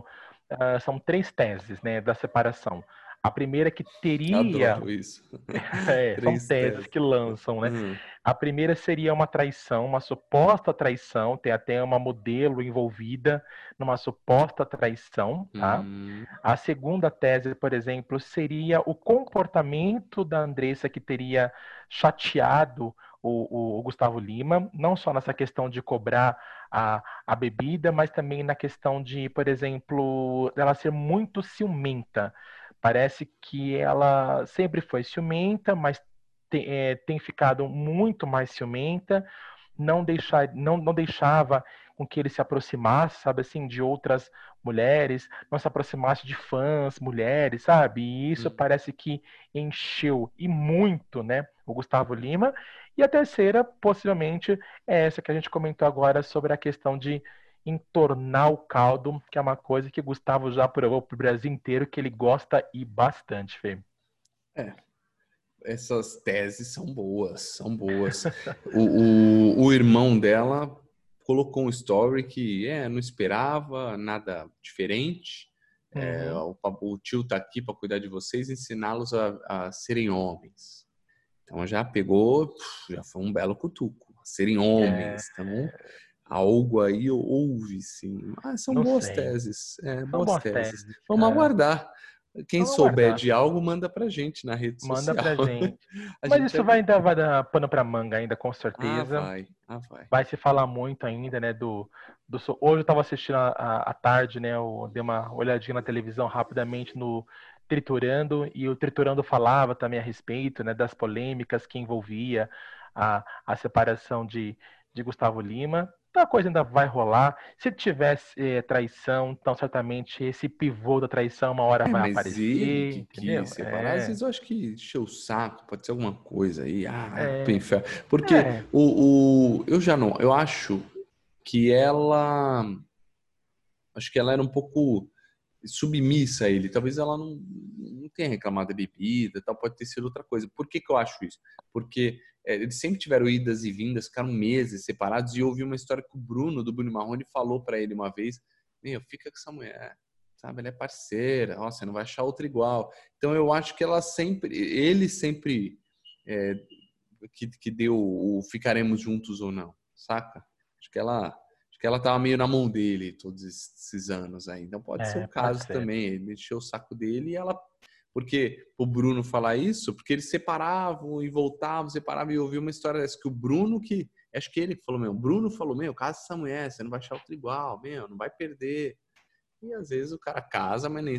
uh, são três teses né, da separação. A primeira que teria. Adoro isso. é, são teses que lançam, né? Uhum. A primeira seria uma traição, uma suposta traição, tem até uma modelo envolvida numa suposta traição, tá? Uhum. A segunda tese, por exemplo, seria o comportamento da Andressa que teria chateado o, o, Gustavo Lima, não só nessa questão de cobrar a, a bebida, mas também na questão de, por exemplo, ela ser muito ciumenta. Parece que ela sempre foi ciumenta, mas tem, é, tem ficado muito mais ciumenta, não, deixar, não, não deixava com que ele se aproximasse, sabe assim, de outras mulheres, não se aproximasse de fãs, mulheres, sabe? E isso hum. parece que encheu e muito, né, o Gustavo Lima. E a terceira, possivelmente, é essa que a gente comentou agora sobre a questão de entornar o caldo, que é uma coisa que Gustavo já provou para o Brasil inteiro, que ele gosta e bastante, Fê. É, essas teses são boas, são boas. o, o, o, irmão dela colocou um story que é, não esperava nada diferente. É, uhum. É, o, o, tio tá aqui para cuidar de vocês, ensiná-los a, a, serem homens. Então já pegou, já foi um belo cutuco, serem homens. É... Então algo aí houve, sim. Ah, são Não boas sei. teses. É, boas, boas teses. teses. Vamos aguardar. Quem Vamos souber aguardar. de algo, manda pra gente na rede manda social. Manda pra gente. Mas gente isso é... vai, ainda, vai dar pano pra manga ainda, com certeza. Ah, vai. Ah, vai. vai se falar muito ainda, né, do... do... Hoje eu tava assistindo à tarde, né, eu dei uma olhadinha na televisão rapidamente no Triturando, e o Triturando falava também a respeito, né, das polêmicas que envolvia a, a separação de, de Gustavo Lima. Então a coisa ainda vai rolar. Se tivesse é, traição, então certamente esse pivô da traição uma hora é, vai mas aparecer. Ele que quis separar, é. às vezes eu acho que encheu o saco, pode ser alguma coisa aí. Ah, é. inferno. Porque é. o, o, eu já não, eu acho que ela. Acho que ela era um pouco submissa a ele. Talvez ela não, não tenha reclamado da bebida, tal, pode ter sido outra coisa. Por que, que eu acho isso? Porque é, eles sempre tiveram idas e vindas, ficaram meses separados, e eu ouvi uma história que o Bruno, do Bruno Marrone, falou para ele uma vez, meu, fica com essa mulher, sabe, ela é parceira, ó, você não vai achar outra igual. Então eu acho que ela sempre, ele sempre é, que, que deu o ficaremos juntos ou não, saca? Acho que ela que ela tava meio na mão dele todos esses anos aí. Então pode é, ser o caso também. Ele encheu o saco dele e ela. Porque o Bruno falar isso, porque eles separavam e voltavam, separavam, e eu ouvi uma história dessa, que o Bruno que. Acho que ele falou, meu, o Bruno falou, meu, casa essa mulher, você não vai achar outro igual, meu, não vai perder. E às vezes o cara casa, mas nem,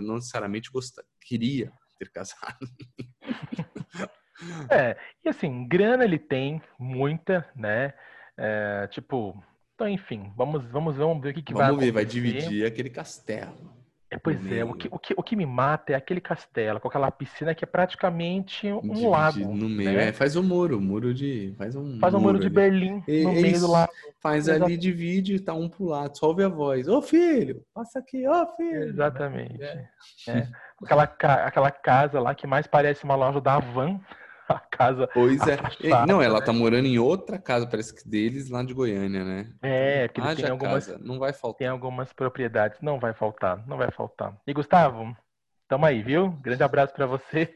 não necessariamente gosta, queria ter casado. É, e assim, grana ele tem, muita, né? É, tipo, então, enfim, vamos, vamos, vamos ver o que, que vamos vai ver, vai dividir aquele castelo. É, pois é, o que, o, que, o que me mata é aquele castelo com aquela piscina que é praticamente um Dividir lago. No meio, né? é, faz um muro, muro de. Faz um, faz um muro, de Berlim no meio isso, do lago. Faz Exato. ali, divide, tá um pro lado, só ouve a voz. Ô filho, passa aqui, ô filho. Exatamente. É. É. Aquela, aquela casa lá que mais parece uma loja da Van. A casa. Pois é. não, ela né? tá morando em outra casa, parece que deles, lá de Goiânia, né? É, porque tem algumas. Casa. Não vai faltar. Tem algumas propriedades. Não vai faltar, não vai faltar. E Gustavo, Tamo aí, viu? Grande abraço para você.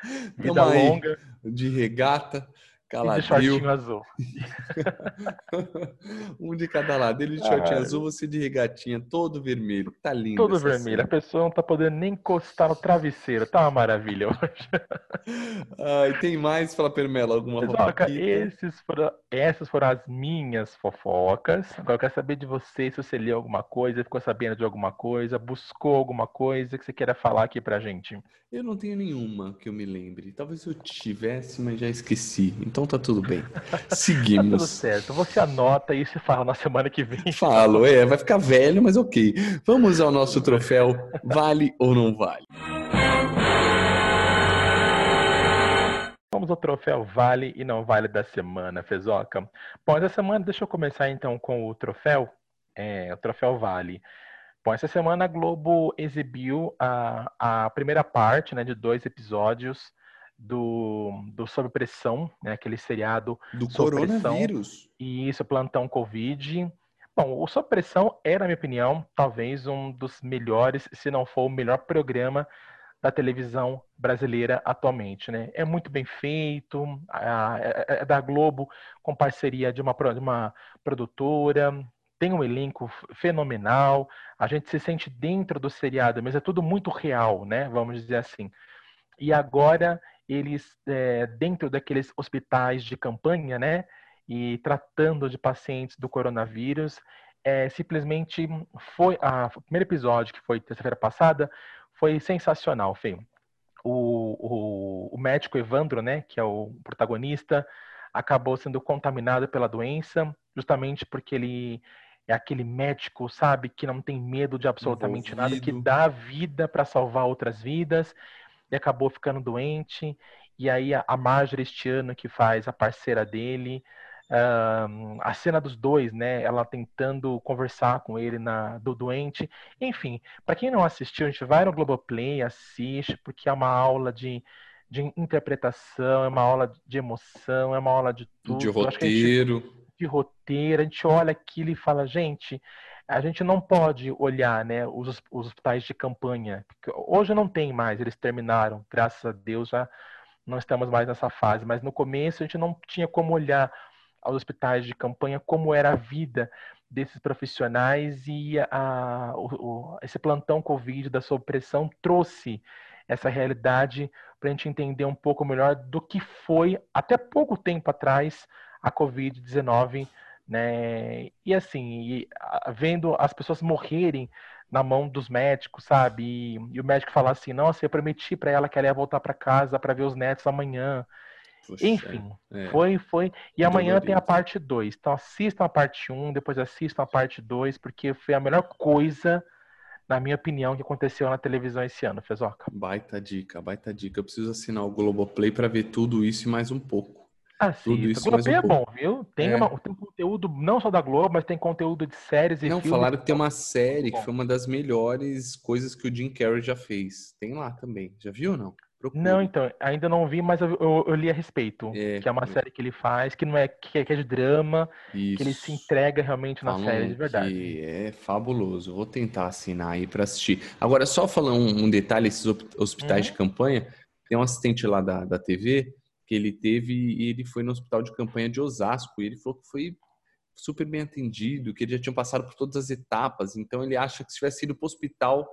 Vida longa. De regata. Caladril. de shortinho azul. um de cada lado. Ele de shortinho ah, azul, você de regatinha, todo vermelho. Tá lindo. Todo vermelho. Cena. A pessoa não tá podendo nem encostar no travesseiro. Tá uma maravilha hoje. ah, e tem mais, fala Permela, alguma fofoca? Esses foram, essas foram as minhas fofocas. Agora eu quero saber de você se você leu alguma coisa, ficou sabendo de alguma coisa, buscou alguma coisa que você queira falar aqui pra gente. Eu não tenho nenhuma que eu me lembre. Talvez eu tivesse, mas já esqueci. Então tá tudo bem. Seguimos. tá tudo certo. Você anota e você fala na semana que vem. Falo, é, vai ficar velho, mas ok. Vamos ao nosso troféu Vale ou não vale? Vamos ao troféu Vale e não vale da semana, Fezoca. Bom, essa semana, deixa eu começar então com o troféu, é, o troféu Vale. Bom, essa semana a Globo exibiu a, a primeira parte né, de dois episódios do, do Sob Pressão, né, aquele seriado do coronavírus. E isso, Plantão Covid. Bom, o Sob Pressão é, na minha opinião, talvez um dos melhores, se não for o melhor programa da televisão brasileira atualmente, né? É muito bem feito, é, é da Globo com parceria de uma, de uma produtora, tem um elenco fenomenal, a gente se sente dentro do seriado, mas é tudo muito real, né? Vamos dizer assim. E agora eles, é, dentro daqueles hospitais de campanha, né? E tratando de pacientes do coronavírus, é, simplesmente foi a, o primeiro episódio que foi terça-feira passada foi sensacional, Fê. O, o, o médico Evandro, né, que é o protagonista, acabou sendo contaminado pela doença, justamente porque ele é aquele médico, sabe, que não tem medo de absolutamente Envolvido. nada, que dá vida para salvar outras vidas, e acabou ficando doente. E aí a, a Marjorie este ano que faz a parceira dele, uh, a cena dos dois, né, ela tentando conversar com ele na do doente. Enfim, para quem não assistiu, a gente vai no Globoplay, assiste, porque é uma aula de de interpretação, é uma aula de emoção, é uma aula de tudo. De roteiro de roteiro, a gente olha aquilo e fala, gente, a gente não pode olhar né, os, os hospitais de campanha. Hoje não tem mais, eles terminaram, graças a Deus já não estamos mais nessa fase, mas no começo a gente não tinha como olhar aos hospitais de campanha como era a vida desses profissionais e a, o, o, esse plantão Covid da supressão trouxe essa realidade para a gente entender um pouco melhor do que foi até pouco tempo atrás a Covid-19, né? E assim, e, a, vendo as pessoas morrerem na mão dos médicos, sabe? E, e o médico falar assim: nossa, eu prometi para ela que ela ia voltar para casa para ver os netos amanhã. Puxa, Enfim, é. foi, foi. E amanhã tem a parte 2. Então assistam a parte 1, um, depois assistam a parte 2, porque foi a melhor coisa, na minha opinião, que aconteceu na televisão esse ano, Fezoca. Baita dica, baita dica. Eu preciso assinar o Globoplay para ver tudo isso e mais um pouco. Tudo isso Globo um é bom, viu? Tem, é. uma, tem conteúdo não só da Globo, mas tem conteúdo de séries e não, filmes. falaram que tem uma série que foi uma das melhores coisas que o Jim Carrey já fez. Tem lá também. Já viu ou não? Não, então, ainda não vi, mas eu, eu, eu li a respeito. É, que é uma é. série que ele faz, que não é que é, que é de drama, Isso. que ele se entrega realmente na série, de verdade. é fabuloso. Vou tentar assinar aí para assistir. Agora, só falar um, um detalhe: esses hospitais uhum. de campanha, tem um assistente lá da, da TV que ele teve e ele foi no hospital de campanha de Osasco e ele falou que foi super bem atendido, que ele já tinha passado por todas as etapas, então ele acha que se tivesse ido para o hospital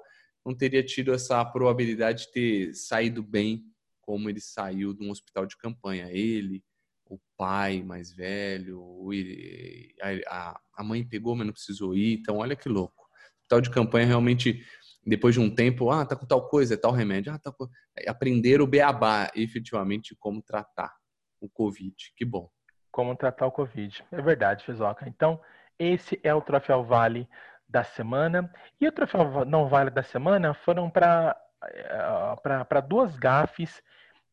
não teria tido essa probabilidade de ter saído bem como ele saiu de um hospital de campanha. Ele, o pai mais velho, a, a mãe pegou, mas não precisou ir, então olha que louco. O hospital de campanha realmente depois de um tempo, ah, tá com tal coisa, é tal remédio, ah, tá com... aprender o beabá, efetivamente, como tratar o Covid. Que bom. Como tratar o Covid. É verdade, Fizoca. Então, esse é o Troféu Vale da semana. E o Troféu Não Vale da semana foram para eh, duas gafes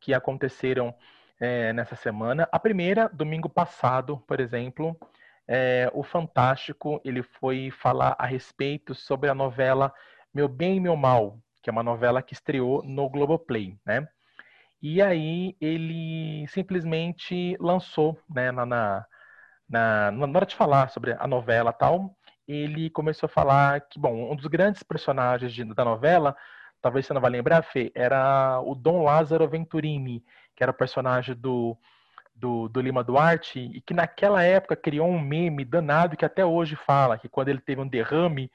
que aconteceram é, nessa semana. A primeira, domingo passado, por exemplo, é, o Fantástico ele foi falar a respeito sobre a novela meu Bem e Meu Mal, que é uma novela que estreou no Globoplay, né? E aí ele simplesmente lançou, né, na, na, na, na hora de falar sobre a novela tal, ele começou a falar que, bom, um dos grandes personagens de, da novela talvez você não vai lembrar, Fê, era o Dom Lázaro Venturini, que era o personagem do, do, do, Lima Duarte, e que naquela época criou um meme danado que até hoje fala que quando ele teve um derrame,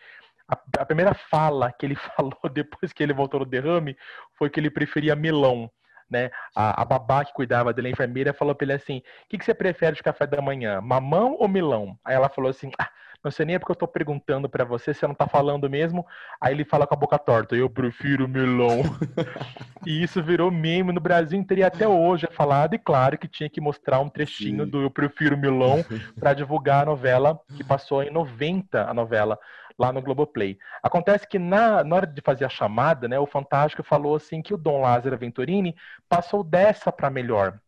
a, a primeira fala que ele falou depois que ele voltou no derrame foi que ele preferia melão né? A, a babá que cuidava dele, a enfermeira, falou para ele assim: o que, que você prefere de café da manhã, mamão ou milão? Aí ela falou assim: ah, não sei nem é porque eu tô perguntando para você, você não tá falando mesmo. Aí ele fala com a boca torta: eu prefiro melão. e isso virou meme no Brasil inteiro e até hoje é falado. E claro que tinha que mostrar um trechinho Sim. do Eu Prefiro Melão para divulgar a novela, que passou em 90 a novela lá no Globoplay. Acontece que na, na hora de fazer a chamada, né, o Fantástico falou assim que o Dom Lázaro Venturini passou dessa para melhor.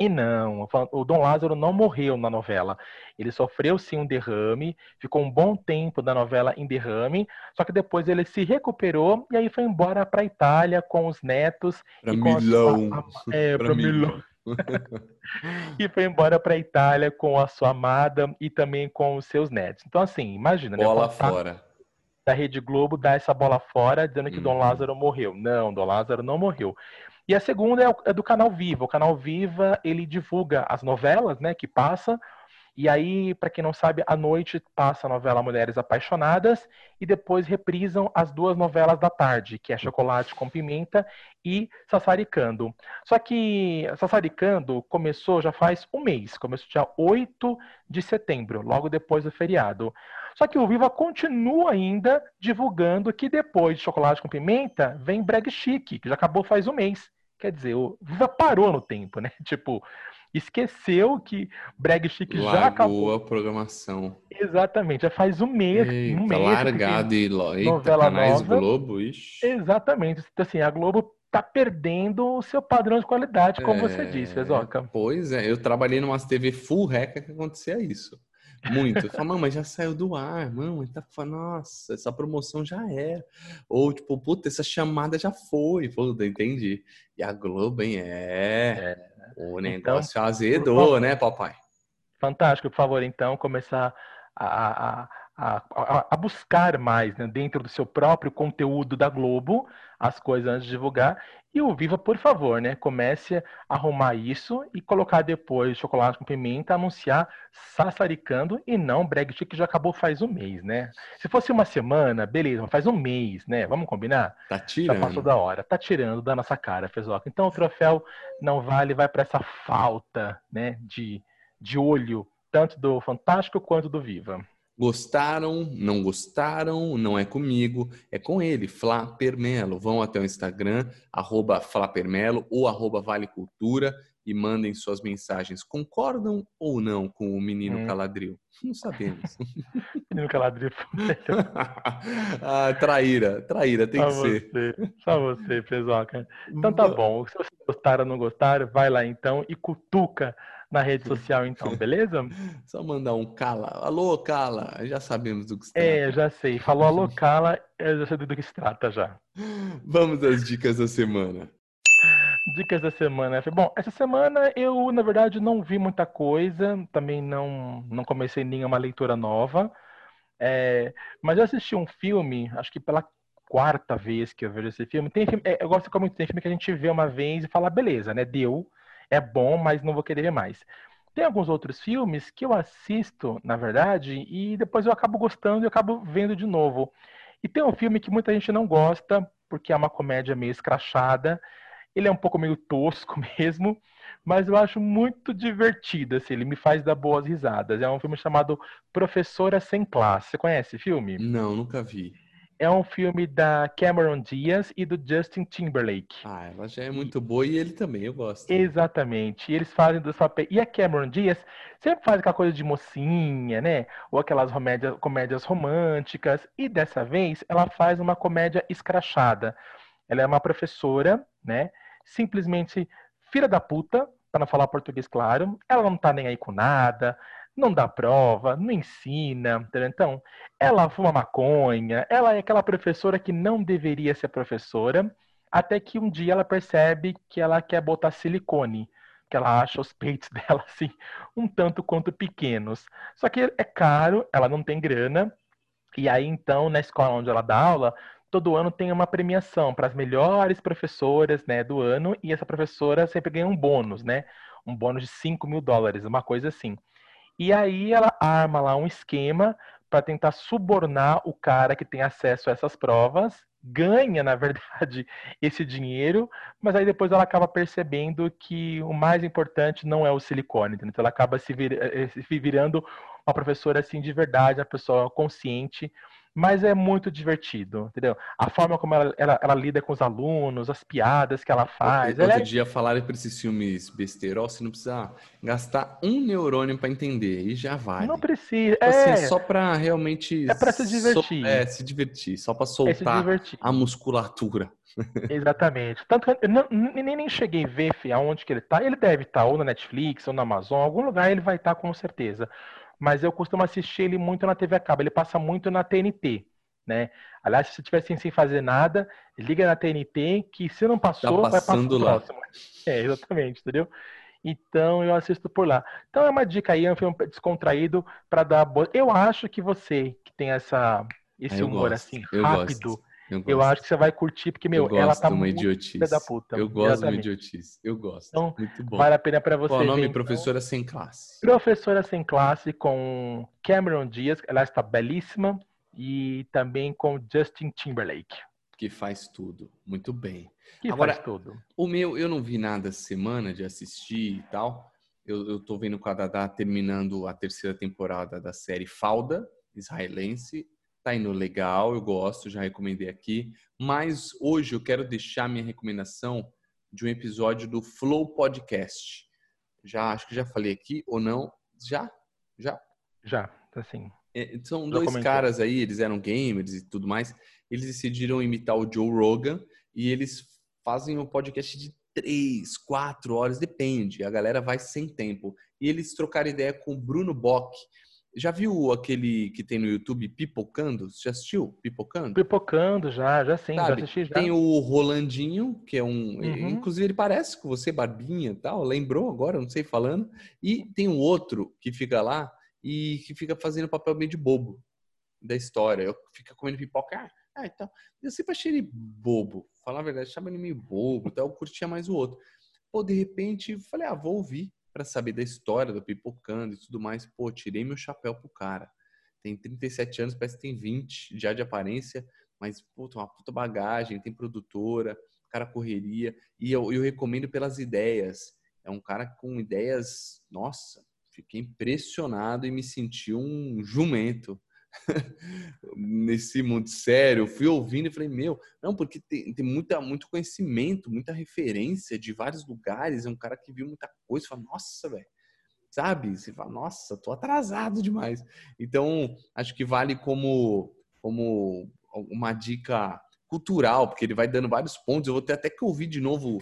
E não, o Dom Lázaro não morreu na novela. Ele sofreu sim um derrame, ficou um bom tempo da novela em derrame, só que depois ele se recuperou e aí foi embora para a Itália com os netos. Para Milão. A, a, é, para Milão. e foi embora para a Itália com a sua amada e também com os seus netos. Então, assim, imagina, né, bola né? fora. Da Rede Globo dar essa bola fora, dizendo que uhum. Dom Lázaro morreu. Não, Dom Lázaro não morreu. E a segunda é, é do canal Viva. O canal Viva ele divulga as novelas, né, que passa e aí, para quem não sabe, à noite passa a novela Mulheres Apaixonadas e depois reprisam as duas novelas da tarde, que é Chocolate com Pimenta e Sassaricando. Só que Sassaricando começou já faz um mês, começou dia 8 de setembro, logo depois do feriado. Só que o Viva continua ainda divulgando que depois de Chocolate com Pimenta vem Brag Chic, que já acabou faz um mês. Quer dizer, o Viva parou no tempo, né? Tipo, esqueceu que Brag Chic Largou já acabou. a programação. Exatamente, já faz um mês. Eita, um mês largado e novela canais nova. Globo, ixi. Exatamente. Então, assim, a Globo tá perdendo o seu padrão de qualidade, como é, você disse, Fezoca. Pois é, eu trabalhei numa TV full reca que acontecia isso. Muito. Fala, já saiu do ar, mamãe, tá falando, nossa, essa promoção já era. Ou, tipo, puta, essa chamada já foi. Puta, entendi. E a Globo, hein? É. é. O então, negócio então, azedou, né, papai? Fantástico, por favor, então, começar a, a, a, a, buscar mais né, dentro do seu próprio conteúdo da Globo as coisas antes de divulgar. E o Viva, por favor, né, comece a arrumar isso e colocar depois chocolate com pimenta, anunciar sassaricando e não chic que já acabou faz um mês, né? Se fosse uma semana, beleza, mas faz um mês, né? Vamos combinar? Tá tirando. Já passou da hora. Tá tirando da nossa cara, Fezoca. Então o troféu não vale, vai para essa falta, né, de, de olho, tanto do Fantástico quanto do Viva. Gostaram, não gostaram, não é comigo, é com ele, Flapermelo. Vão até o Instagram, arroba Flapermelo ou arroba Vale Cultura e mandem suas mensagens. Concordam ou não com o menino hum. Caladril? Não sabemos. menino Caladril. ah, traíra, traíra, tem Só que você. ser. Só você, Pesoca. Então tá bom. Se vocês gostaram ou não gostaram, vai lá então e cutuca na rede social, então, beleza? Só mandar um cala. Alô, cala. Já sabemos do que se trata. É, já sei. Falou alô, cala, eu já sei do que se trata já. Vamos às dicas da semana. Dicas da semana. Bom, essa semana eu, na verdade, não vi muita coisa. Também não, não comecei nenhuma leitura nova. É, mas eu assisti um filme, acho que pela quarta vez que eu vejo esse filme. Tem filme, é, eu gosto como tem filme que a gente vê uma vez e fala, beleza, né? Deu é bom, mas não vou querer ver mais. Tem alguns outros filmes que eu assisto, na verdade, e depois eu acabo gostando e acabo vendo de novo. E tem um filme que muita gente não gosta, porque é uma comédia meio escrachada. Ele é um pouco meio tosco mesmo, mas eu acho muito divertido, assim, ele me faz dar boas risadas. É um filme chamado Professora Sem Classe. Você conhece esse filme? Não, nunca vi é um filme da Cameron Diaz e do Justin Timberlake. Ah, ela já é muito boa e ele também, eu gosto. Exatamente. E eles fazem dos papéis. E a Cameron Diaz sempre faz aquela coisa de mocinha, né? Ou aquelas comédias, comédias românticas. E dessa vez ela faz uma comédia escrachada. Ela é uma professora, né? Simplesmente filha da puta, para não falar português claro. Ela não tá nem aí com nada não dá prova, não ensina? Então, ela fuma maconha, ela é aquela professora que não deveria ser professora, até que um dia ela percebe que ela quer botar silicone, que ela acha os peitos dela assim um tanto quanto pequenos. Só que é caro, ela não tem grana, e aí então na escola onde ela dá aula, todo ano tem uma premiação para as melhores professoras né, do ano, e essa professora sempre ganha um bônus, né? Um bônus de 5 mil dólares, uma coisa assim. E aí ela arma lá um esquema para tentar subornar o cara que tem acesso a essas provas, ganha, na verdade, esse dinheiro, mas aí depois ela acaba percebendo que o mais importante não é o silicone, então ela acaba se, vir, eh, se virando uma professora assim de verdade, uma pessoa consciente, mas é muito divertido, entendeu? A forma como ela, ela, ela lida com os alunos, as piadas que ela faz. Outro ela é... dia falaram para esses filmes besterol, você não precisa gastar um neurônio para entender, e já vale. Não precisa. Tipo assim, é assim, só para realmente. É para se divertir. So... É, se divertir, só para soltar é a musculatura. Exatamente. Tanto que eu não, nem, nem cheguei a ver aonde que ele tá. Ele deve estar tá, ou na Netflix ou na Amazon, algum lugar ele vai estar tá, com certeza mas eu costumo assistir ele muito na TV a cabo. Ele passa muito na TNT, né? Aliás, se você estiver sem fazer nada, liga na TNT, que se não passou, tá vai passar no próximo. É, exatamente, entendeu? Então eu assisto por lá. Então é uma dica aí, é um filme descontraído para dar boa. Eu acho que você que tem essa esse humor gosto, assim rápido, eu, eu, acho que você vai curtir, porque, meu, ela tá muito idiotice. da puta. Eu gosto de uma idiotice. Eu gosto. Então, muito bom. Vale a pena para você. Qual o nome? Ver, Professora Sem Classe. Professora Sem Classe com Cameron Diaz, ela está belíssima. E também com Justin Timberlake. Que faz tudo. Muito bem. Que Agora, faz tudo. O meu, eu não vi nada essa semana de assistir e tal. Eu, eu tô vendo com a terminando a terceira temporada da série Falda, israelense Tá indo legal, eu gosto, já recomendei aqui. Mas hoje eu quero deixar minha recomendação de um episódio do Flow Podcast. Já acho que já falei aqui ou não? Já? Já? Já, assim. É, são dois comentei. caras aí, eles eram gamers e tudo mais. Eles decidiram imitar o Joe Rogan e eles fazem um podcast de três, quatro horas, depende. A galera vai sem tempo. E eles trocaram ideia com o Bruno Bock, já viu aquele que tem no YouTube Pipocando? Você já assistiu Pipocando? Pipocando, já, já sim, Sabe, já assisti já. Tem o Rolandinho, que é um. Uhum. Inclusive, ele parece com você, barbinha e tal, lembrou agora, não sei falando. E tem um outro que fica lá e que fica fazendo papel meio de bobo da história. Eu fica comendo pipoca. Ah, então. Eu sempre achei ele bobo. Falar a verdade, achava ele meio bobo, então eu curtia mais o outro. Pô, de repente, falei, ah, vou ouvir para saber da história do Pipocando e tudo mais. Pô, tirei meu chapéu pro cara. Tem 37 anos, parece que tem 20 já de aparência, mas puta, uma puta bagagem, tem produtora, cara correria. E eu, eu recomendo pelas ideias. É um cara com ideias, nossa, fiquei impressionado e me senti um jumento nesse mundo sério. Fui ouvindo e falei, meu, não, porque tem, tem muita, muito conhecimento, muita referência de vários lugares. É um cara que viu muita coisa. Fala, nossa, velho. Sabe? Você fala, nossa, tô atrasado demais. Então, acho que vale como, como uma dica cultural, porque ele vai dando vários pontos. Eu vou ter até que ouvir de novo,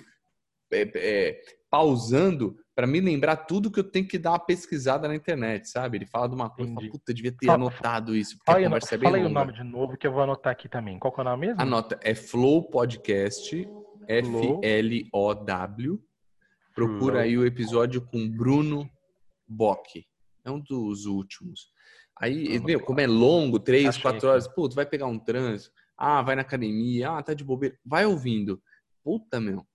é, é, pausando, para me lembrar tudo que eu tenho que dar uma pesquisada na internet, sabe? Ele fala de uma coisa, fala, puta, devia ter fala, anotado isso, porque fala, a conversa é bem Fala aí o nome de novo que eu vou anotar aqui também. Qual que é o nome mesmo? Anota, é Flow Podcast, F-L-O-W. Procura aí o episódio com Bruno Bock. É um dos últimos. Aí, meu, como é longo, três, Achei quatro horas, putz, vai pegar um trânsito, ah, vai na academia, ah, tá de bobeira, vai ouvindo. Puta, meu,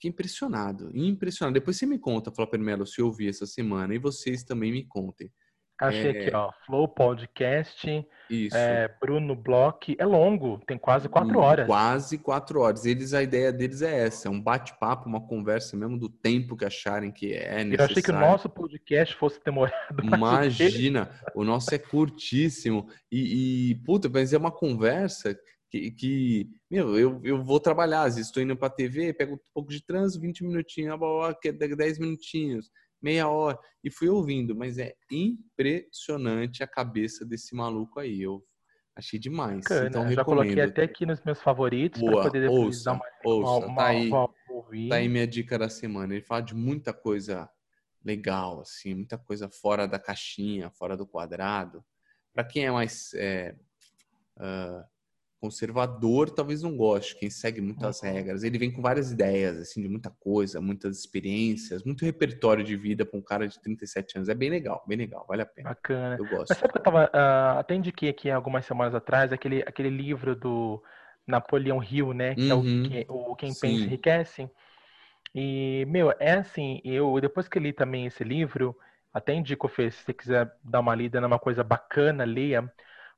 Fiquei impressionado, impressionado. Depois você me conta, Flopper Melo, se eu ouvi essa semana, e vocês também me contem. Achei é... aqui, ó, Flow Podcast, Isso. É, Bruno Block, é longo, tem quase quatro hum, horas. Quase quatro horas. Eles, a ideia deles é essa, é um bate-papo, uma conversa mesmo do tempo que acharem que é necessário. Eu achei que o nosso podcast fosse demorado. Imagina, o nosso é curtíssimo. E, e puta, mas é uma conversa que, que meu, eu, eu vou trabalhar, às vezes estou indo para a TV, pego um pouco de trânsito, 20 minutinhos, 10 minutinhos, meia hora, e fui ouvindo, mas é impressionante a cabeça desse maluco aí, eu achei demais. Bacana, então, já recomendo. coloquei até aqui nos meus favoritos para poder depois ouça, dar uma, ouça, uma, tá aí, uma, tá aí minha dica da semana, ele fala de muita coisa legal, assim, muita coisa fora da caixinha, fora do quadrado, para quem é mais... É, uh, conservador talvez não goste, quem segue muitas uhum. regras. Ele vem com várias ideias, assim, de muita coisa, muitas experiências, muito repertório de vida para um cara de 37 anos. É bem legal, bem legal, vale a pena. Bacana. Eu gosto. Mas sabe que eu tava, uh, até indiquei aqui algumas semanas atrás, aquele, aquele livro do Napoleão Hill, né? Que uhum. é o, o Quem Sim. Pensa Enriquece. E, meu, é assim, eu depois que li também esse livro, até indico, Fê, se você quiser dar uma lida numa coisa bacana, leia,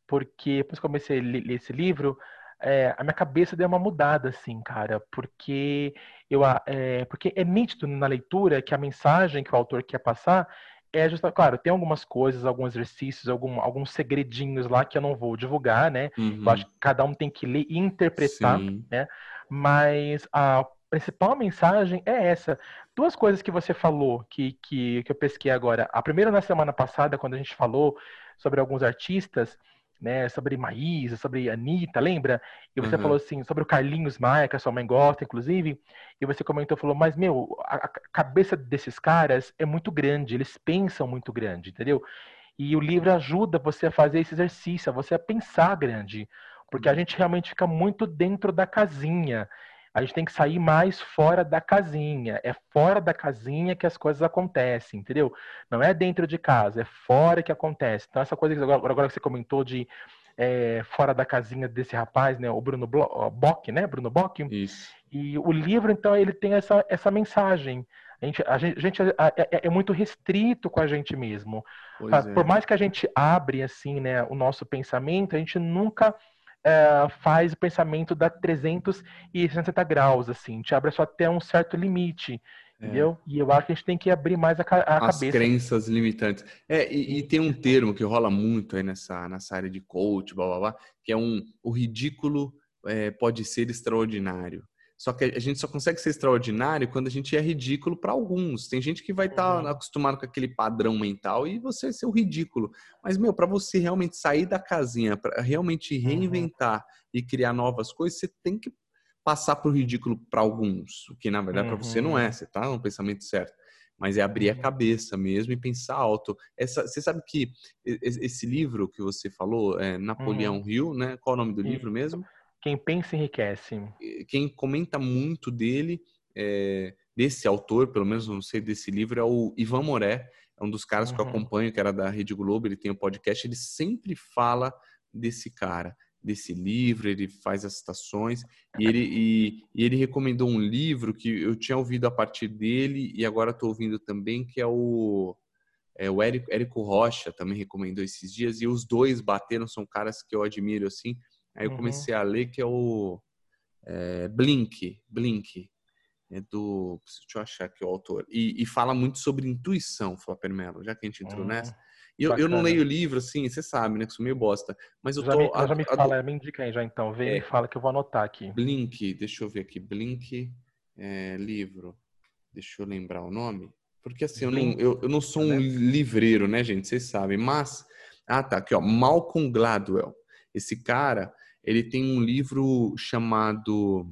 porque depois que comecei a ler esse livro, é, a minha cabeça deu uma mudada, assim, cara, porque eu, é, porque é nítido na leitura que a mensagem que o autor quer passar é justa, claro, tem algumas coisas, alguns exercícios, algum, alguns segredinhos lá que eu não vou divulgar, né? Uhum. Eu acho que cada um tem que ler e interpretar, Sim. né? Mas a principal mensagem é essa. Duas coisas que você falou que, que, que eu pesquei agora. A primeira na semana passada, quando a gente falou sobre alguns artistas, né, sobre Maísa, sobre Anitta, lembra? E você uhum. falou assim, sobre o Carlinhos Maia, que a sua mãe gosta, inclusive, e você comentou, falou, mas, meu, a, a cabeça desses caras é muito grande, eles pensam muito grande, entendeu? E o livro ajuda você a fazer esse exercício, a você a pensar grande, porque a gente realmente fica muito dentro da casinha, a gente tem que sair mais fora da casinha. É fora da casinha que as coisas acontecem, entendeu? Não é dentro de casa, é fora que acontece. Então, essa coisa que agora, agora que você comentou de é, fora da casinha desse rapaz, né? O Bruno Bock, né? Bruno Bock. Isso. E o livro, então, ele tem essa, essa mensagem. A gente, a gente, a gente é, é, muito restrito com a gente mesmo. É. Por mais que a gente abre assim, né, o nosso pensamento, a gente nunca é, faz o pensamento dar 360 graus, assim, te abre só até um certo limite. É. Entendeu? E eu acho que a gente tem que abrir mais a, a As cabeça. As crenças limitantes. É, e, e, tem um termo que rola muito aí nessa, nessa área de coach, blá, blá, blá, que é um o ridículo é, pode ser extraordinário. Só que a gente só consegue ser extraordinário quando a gente é ridículo para alguns. Tem gente que vai estar tá uhum. acostumado com aquele padrão mental e você ser o ridículo. Mas, meu, para você realmente sair da casinha, para realmente uhum. reinventar uhum. e criar novas coisas, você tem que passar para o ridículo para alguns. O que, na verdade, uhum. para você não é. Você está no pensamento certo. Mas é abrir a uhum. cabeça mesmo e pensar alto. Essa, você sabe que esse livro que você falou, é Napoleão uhum. Hill, né? Qual é o nome do livro mesmo? Quem pensa enriquece. Quem comenta muito dele, é, desse autor, pelo menos não sei desse livro, é o Ivan Moré. É um dos caras uhum. que eu uhum. acompanho, que era da Rede Globo, ele tem um podcast, ele sempre fala desse cara, desse livro, ele faz as citações, e ele, e, e ele recomendou um livro que eu tinha ouvido a partir dele, e agora estou ouvindo também, que é o é, o Érico, Érico Rocha também recomendou esses dias, e os dois bateram, são caras que eu admiro, assim, Aí eu uhum. comecei a ler que é o é, Blink, Blink, é do, deixa eu achar aqui o autor, e, e fala muito sobre intuição, Flapper Mello, já que a gente entrou uhum. nessa. E eu, eu, não leio livro, assim, você sabe, né, que sou meio bosta, mas eu já tô... Me, a, já me fala, a, me indica aí já então, vem é, e fala que eu vou anotar aqui. Blink, deixa eu ver aqui, Blink, é, livro, deixa eu lembrar o nome, porque assim, eu não, eu, eu não sou um livreiro, né, gente, vocês sabem, mas... Ah, tá, aqui, ó, Malcolm Gladwell. Esse cara, ele tem um livro chamado.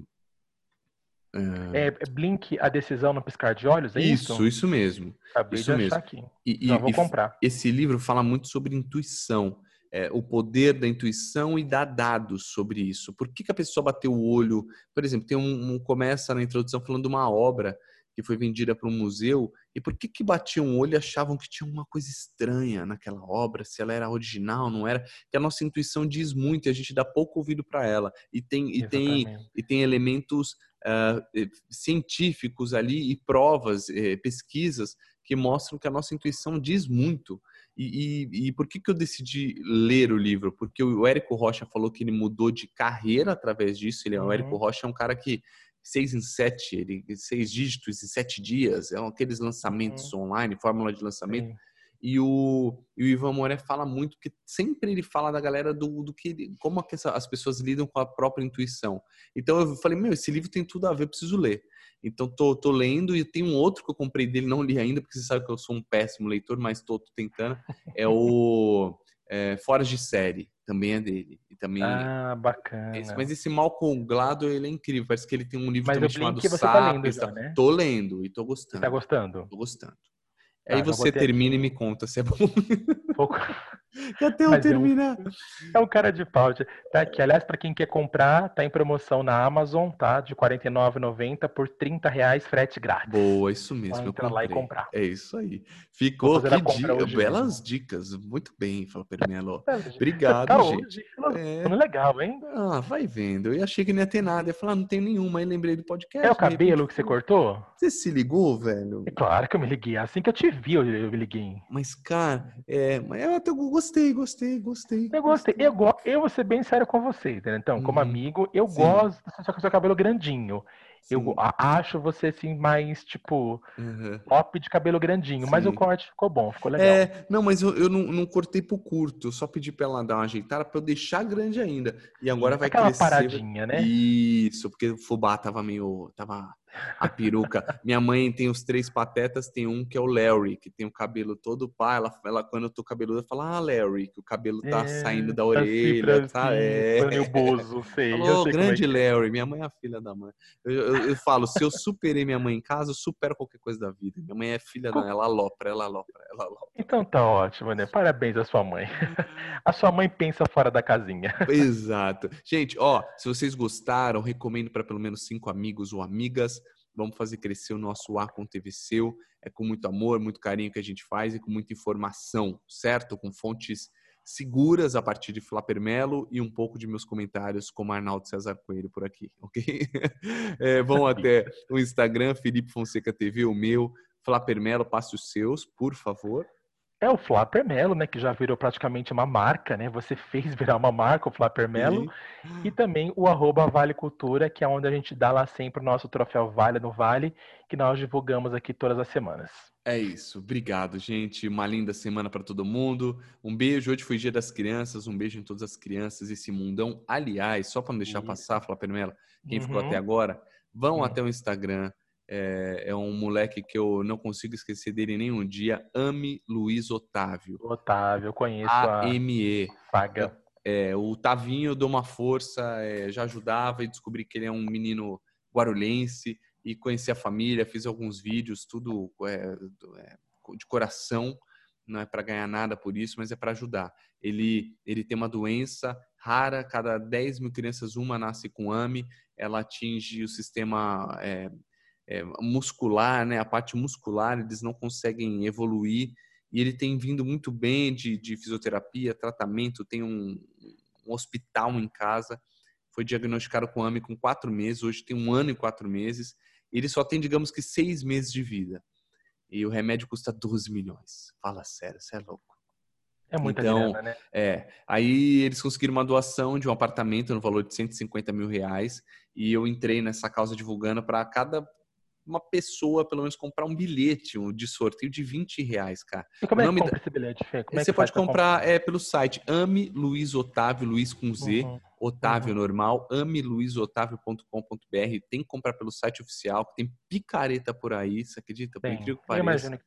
Uh... É, Blink, a decisão no piscar de olhos, é isso? Isso, isso mesmo. Acabei isso de mesmo. aqui. E, Já vou comprar. Esse livro fala muito sobre intuição. É, o poder da intuição e dá dados sobre isso. Por que, que a pessoa bateu o olho? Por exemplo, tem um, um começa na introdução falando de uma obra que foi vendida para um museu, e por que que batiam o olho e achavam que tinha uma coisa estranha naquela obra, se ela era original, não era? Que a nossa intuição diz muito e a gente dá pouco ouvido para ela. E tem, e tem, e tem elementos uh, científicos ali e provas, eh, pesquisas que mostram que a nossa intuição diz muito. E, e, e, por que, que eu decidi ler o livro? Porque o Érico Rocha falou que ele mudou de carreira através disso. Ele, uhum. O Érico Rocha é um cara que seis em sete, ele, seis dígitos em sete dias, é aqueles lançamentos uhum. online, fórmula de lançamento. E o, e o Ivan Moré fala muito, que sempre ele fala da galera do, do que como que essa, as pessoas lidam com a própria intuição. Então eu falei, meu, esse livro tem tudo a ver, preciso ler. Então tô, tô lendo e tem um outro que eu comprei dele, não li ainda, porque você sabe que eu sou um péssimo leitor, mas tô, tô tentando. É o é, Fora de Série, também é dele. E também ah, bacana. Esse, mas esse Malcolm Gladwell, ele é incrível. Parece que ele tem um livro mas também chamado você Tá lendo já, né? Tô lendo e tô gostando. Você tá gostando? Tô gostando. Tá, Aí você termina aqui. e me conta se é bom. Vou, Até eu terminar. É um, é um, cara de pau. Tá aqui. Aliás, para quem quer comprar, tá em promoção na Amazon, tá? De R$ 49,90 por R$ reais frete grátis. Boa, isso mesmo. Entra lá e comprar. É isso aí. Ficou que dica, belas mesmo. dicas. Muito bem, Fala Permelo. É, Obrigado, tá gente. Hoje, é... legal, hein? Ah, vai vendo. Eu achei que não ia ter nada. Eu ia falar, ah, não tem nenhuma. Aí lembrei do podcast. É o cabelo que você cortou? Você se ligou, velho? É claro que eu me liguei. Assim que eu te vi, eu, eu me liguei. Mas, cara, é, mas eu até gostei, gostei, gostei. Eu gostei. Eu, eu vou ser bem sério com você, entendeu? Então, como uhum. amigo, eu Sim. gosto do seu, seu cabelo grandinho. Sim. Eu acho você assim mais tipo uhum. top de cabelo grandinho, Sim. mas o corte ficou bom, ficou legal. É, não, mas eu, eu não, não, cortei pro curto, eu só pedi pra ela dar uma ajeitada pra eu deixar grande ainda. E agora vai Aquela crescer. paradinha, né? Isso, porque o fubá tava meio tava a peruca. Minha mãe tem os três patetas, tem um que é o Larry, que tem o cabelo todo pá. Ela, ela quando eu tô cabeluda, fala, ah, Larry, que o cabelo tá é, saindo da orelha, tá? tá é. o Bozo, sei. Falou, sei grande é, é Larry, minha mãe é a filha da mãe. Eu, eu, eu, falo, se eu superei minha mãe em casa, eu supero qualquer coisa da vida. Minha mãe é filha da ela alopra, ela alopra, ela alopra. Então tá ótimo, né? Parabéns à sua mãe. A sua mãe pensa fora da casinha. Exato. Gente, ó, se vocês gostaram, recomendo para pelo menos cinco amigos ou amigas. Vamos fazer crescer o nosso ar com TV Seu. É com muito amor, muito carinho que a gente faz e com muita informação, certo? Com fontes seguras a partir de Flapermelo e um pouco de meus comentários como Arnaldo César Coelho por aqui, ok? É, vão até o Instagram, Felipe Fonseca TV, o meu, Flapermelo, passe os seus, por favor. É o Flapper Melo, né? Que já virou praticamente uma marca, né? Você fez virar uma marca, o Flapper Melo. E também o arroba Vale Cultura, que é onde a gente dá lá sempre o nosso troféu Vale no Vale, que nós divulgamos aqui todas as semanas. É isso. Obrigado, gente. Uma linda semana para todo mundo. Um beijo. Hoje foi Dia das Crianças. Um beijo em todas as crianças, esse mundão. Aliás, só para não deixar passar, Flapper Melo, quem uhum. ficou até agora, vão uhum. até o Instagram é, é, um moleque que eu não consigo esquecer dele nenhum dia. Ame Luiz Otávio. Otávio, eu conheço a A-M-E. Paga. É, o Tavinho deu uma força, é, já ajudava e descobri que ele é um menino guarulhense e conheci a família, fiz alguns vídeos, tudo é, é, de coração. Não é para ganhar nada por isso, mas é para ajudar. Ele, ele tem uma doença rara, cada 10 mil crianças, uma nasce com AME, ela atinge o sistema é, é, muscular, né? A parte muscular, eles não conseguem evoluir. E ele tem vindo muito bem de, de fisioterapia, tratamento, tem um, um, hospital em casa. Foi diagnosticado com AME com quatro meses, hoje tem um ano e quatro meses. Ele só tem, digamos que, seis meses de vida. E o remédio custa 12 milhões. Fala sério, você é louco. É muita então, grana, né? É. Aí eles conseguiram uma doação de um apartamento no valor de 150 mil reais. E eu entrei nessa causa divulgando para cada uma pessoa, pelo menos, comprar um bilhete de sorteio de 20 reais, cara. E como é que compra da... esse bilhete, Fê? Como é você pode comprar é, pelo site Ame Luiz Otávio, Luiz com Z. Uhum. Otávio uhum. normal, ameluizotávio.com.br. Tem que comprar pelo site oficial, tem picareta por aí, você acredita? Por incrível que pareça. Que...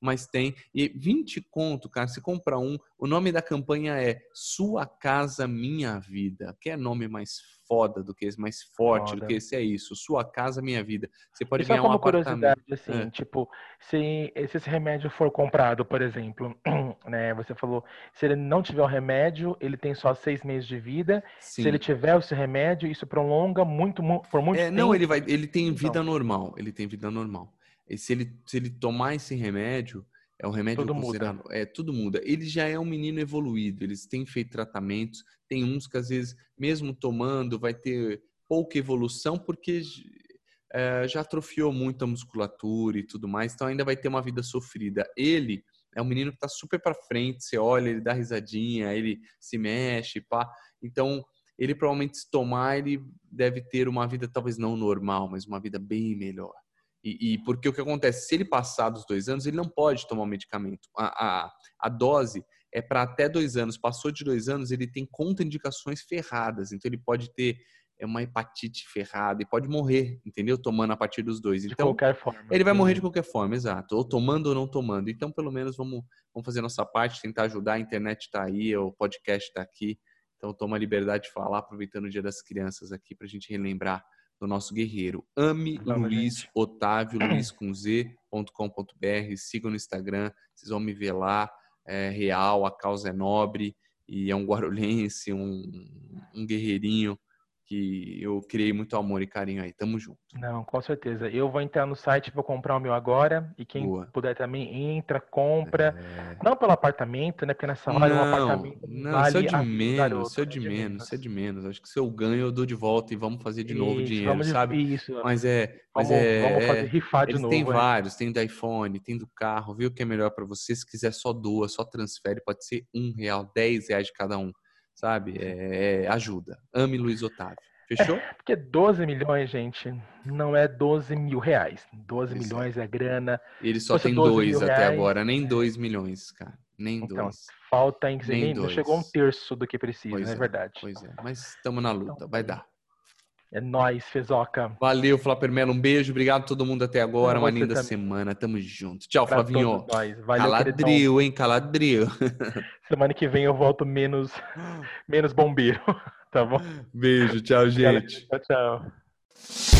Mas tem. E 20 conto, cara, se compra um. O nome da campanha é Sua Casa Minha Vida. Que é nome mais foda do que esse, mais forte foda. do que esse é isso. Sua casa, minha vida. Você pode e ganhar um apartamento. assim, é. tipo, se, se esse remédio for comprado, por exemplo, né, você falou, se ele não tiver o remédio, ele tem só seis meses de vida. Sim. Se ele tiver esse remédio, isso prolonga muito, por muito é, tempo. Não, ele vai, ele tem então. vida normal. Ele tem vida normal. E se ele, se ele tomar esse remédio, é um remédio tudo muda. É, tudo muda. Ele já é um menino evoluído, eles têm feito tratamentos. Tem uns que às vezes, mesmo tomando, vai ter pouca evolução, porque é, já atrofiou muito a musculatura e tudo mais, então ainda vai ter uma vida sofrida. Ele é um menino que está super para frente, você olha, ele dá risadinha, ele se mexe, pá. Então, ele provavelmente se tomar, ele deve ter uma vida talvez não normal, mas uma vida bem melhor. E, e porque o que acontece, se ele passar dos dois anos, ele não pode tomar o medicamento. A, a, a dose é para até dois anos. Passou de dois anos, ele tem contraindicações ferradas. Então ele pode ter é uma hepatite ferrada e pode morrer, entendeu? Tomando a partir dos dois. Então, de qualquer forma. Ele vai morrer de qualquer forma, exato. Ou tomando ou não tomando. Então, pelo menos, vamos, vamos fazer nossa parte, tentar ajudar. A internet está aí, o podcast está aqui. Então, toma a liberdade de falar, aproveitando o Dia das Crianças aqui, para a gente relembrar do nosso guerreiro. Ame Vamos, Luiz gente. Otávio, Luiz com Z.com.br. Sigam no Instagram, vocês vão me ver lá. é real, a causa é nobre e é um guarulhense, um, um guerreirinho que eu criei muito amor e carinho aí. Tamo junto. Não, com certeza. Eu vou entrar no site, vou comprar o meu agora. E quem Boa. puder também entra, compra. É... Não pelo apartamento, né? Porque nessa hora não, um apartamento. Não, vale isso é de menos, isso é de menos, isso é de menos. Acho que se eu ganho, eu dou de volta e vamos fazer de isso, novo dinheiro, vamos, sabe? Isso. Mas é. Mas vamos, é, vamos fazer rifar de novo. Tem é. vários, tem do iPhone, tem do carro, viu o que é melhor para você. Se quiser só doa, só transfere, pode ser um real, dez reais de cada um, sabe? É, é ajuda. Ame Luiz Otávio. Fechou? É, porque 12 milhões, gente, não é 12 mil reais. 12 Isso milhões é. é grana. Ele só tem dois até reais, agora, nem 2 milhões, cara. Nem então, dois. Falta em nem, nem chegou um terço do que precisa, pois é, é verdade. Pois é, mas estamos na luta, então, vai dar. É nóis, Fezoca. Valeu, Flávio Melo. Um beijo. Obrigado a todo mundo até agora. Uma linda também. semana. Tamo junto. Tchau, pra Flavinho. Valeu, caladril, hein? Caladril. Semana que vem eu volto menos, menos bombeiro. Tá bom? Beijo. Tchau, gente. Tchau, tchau.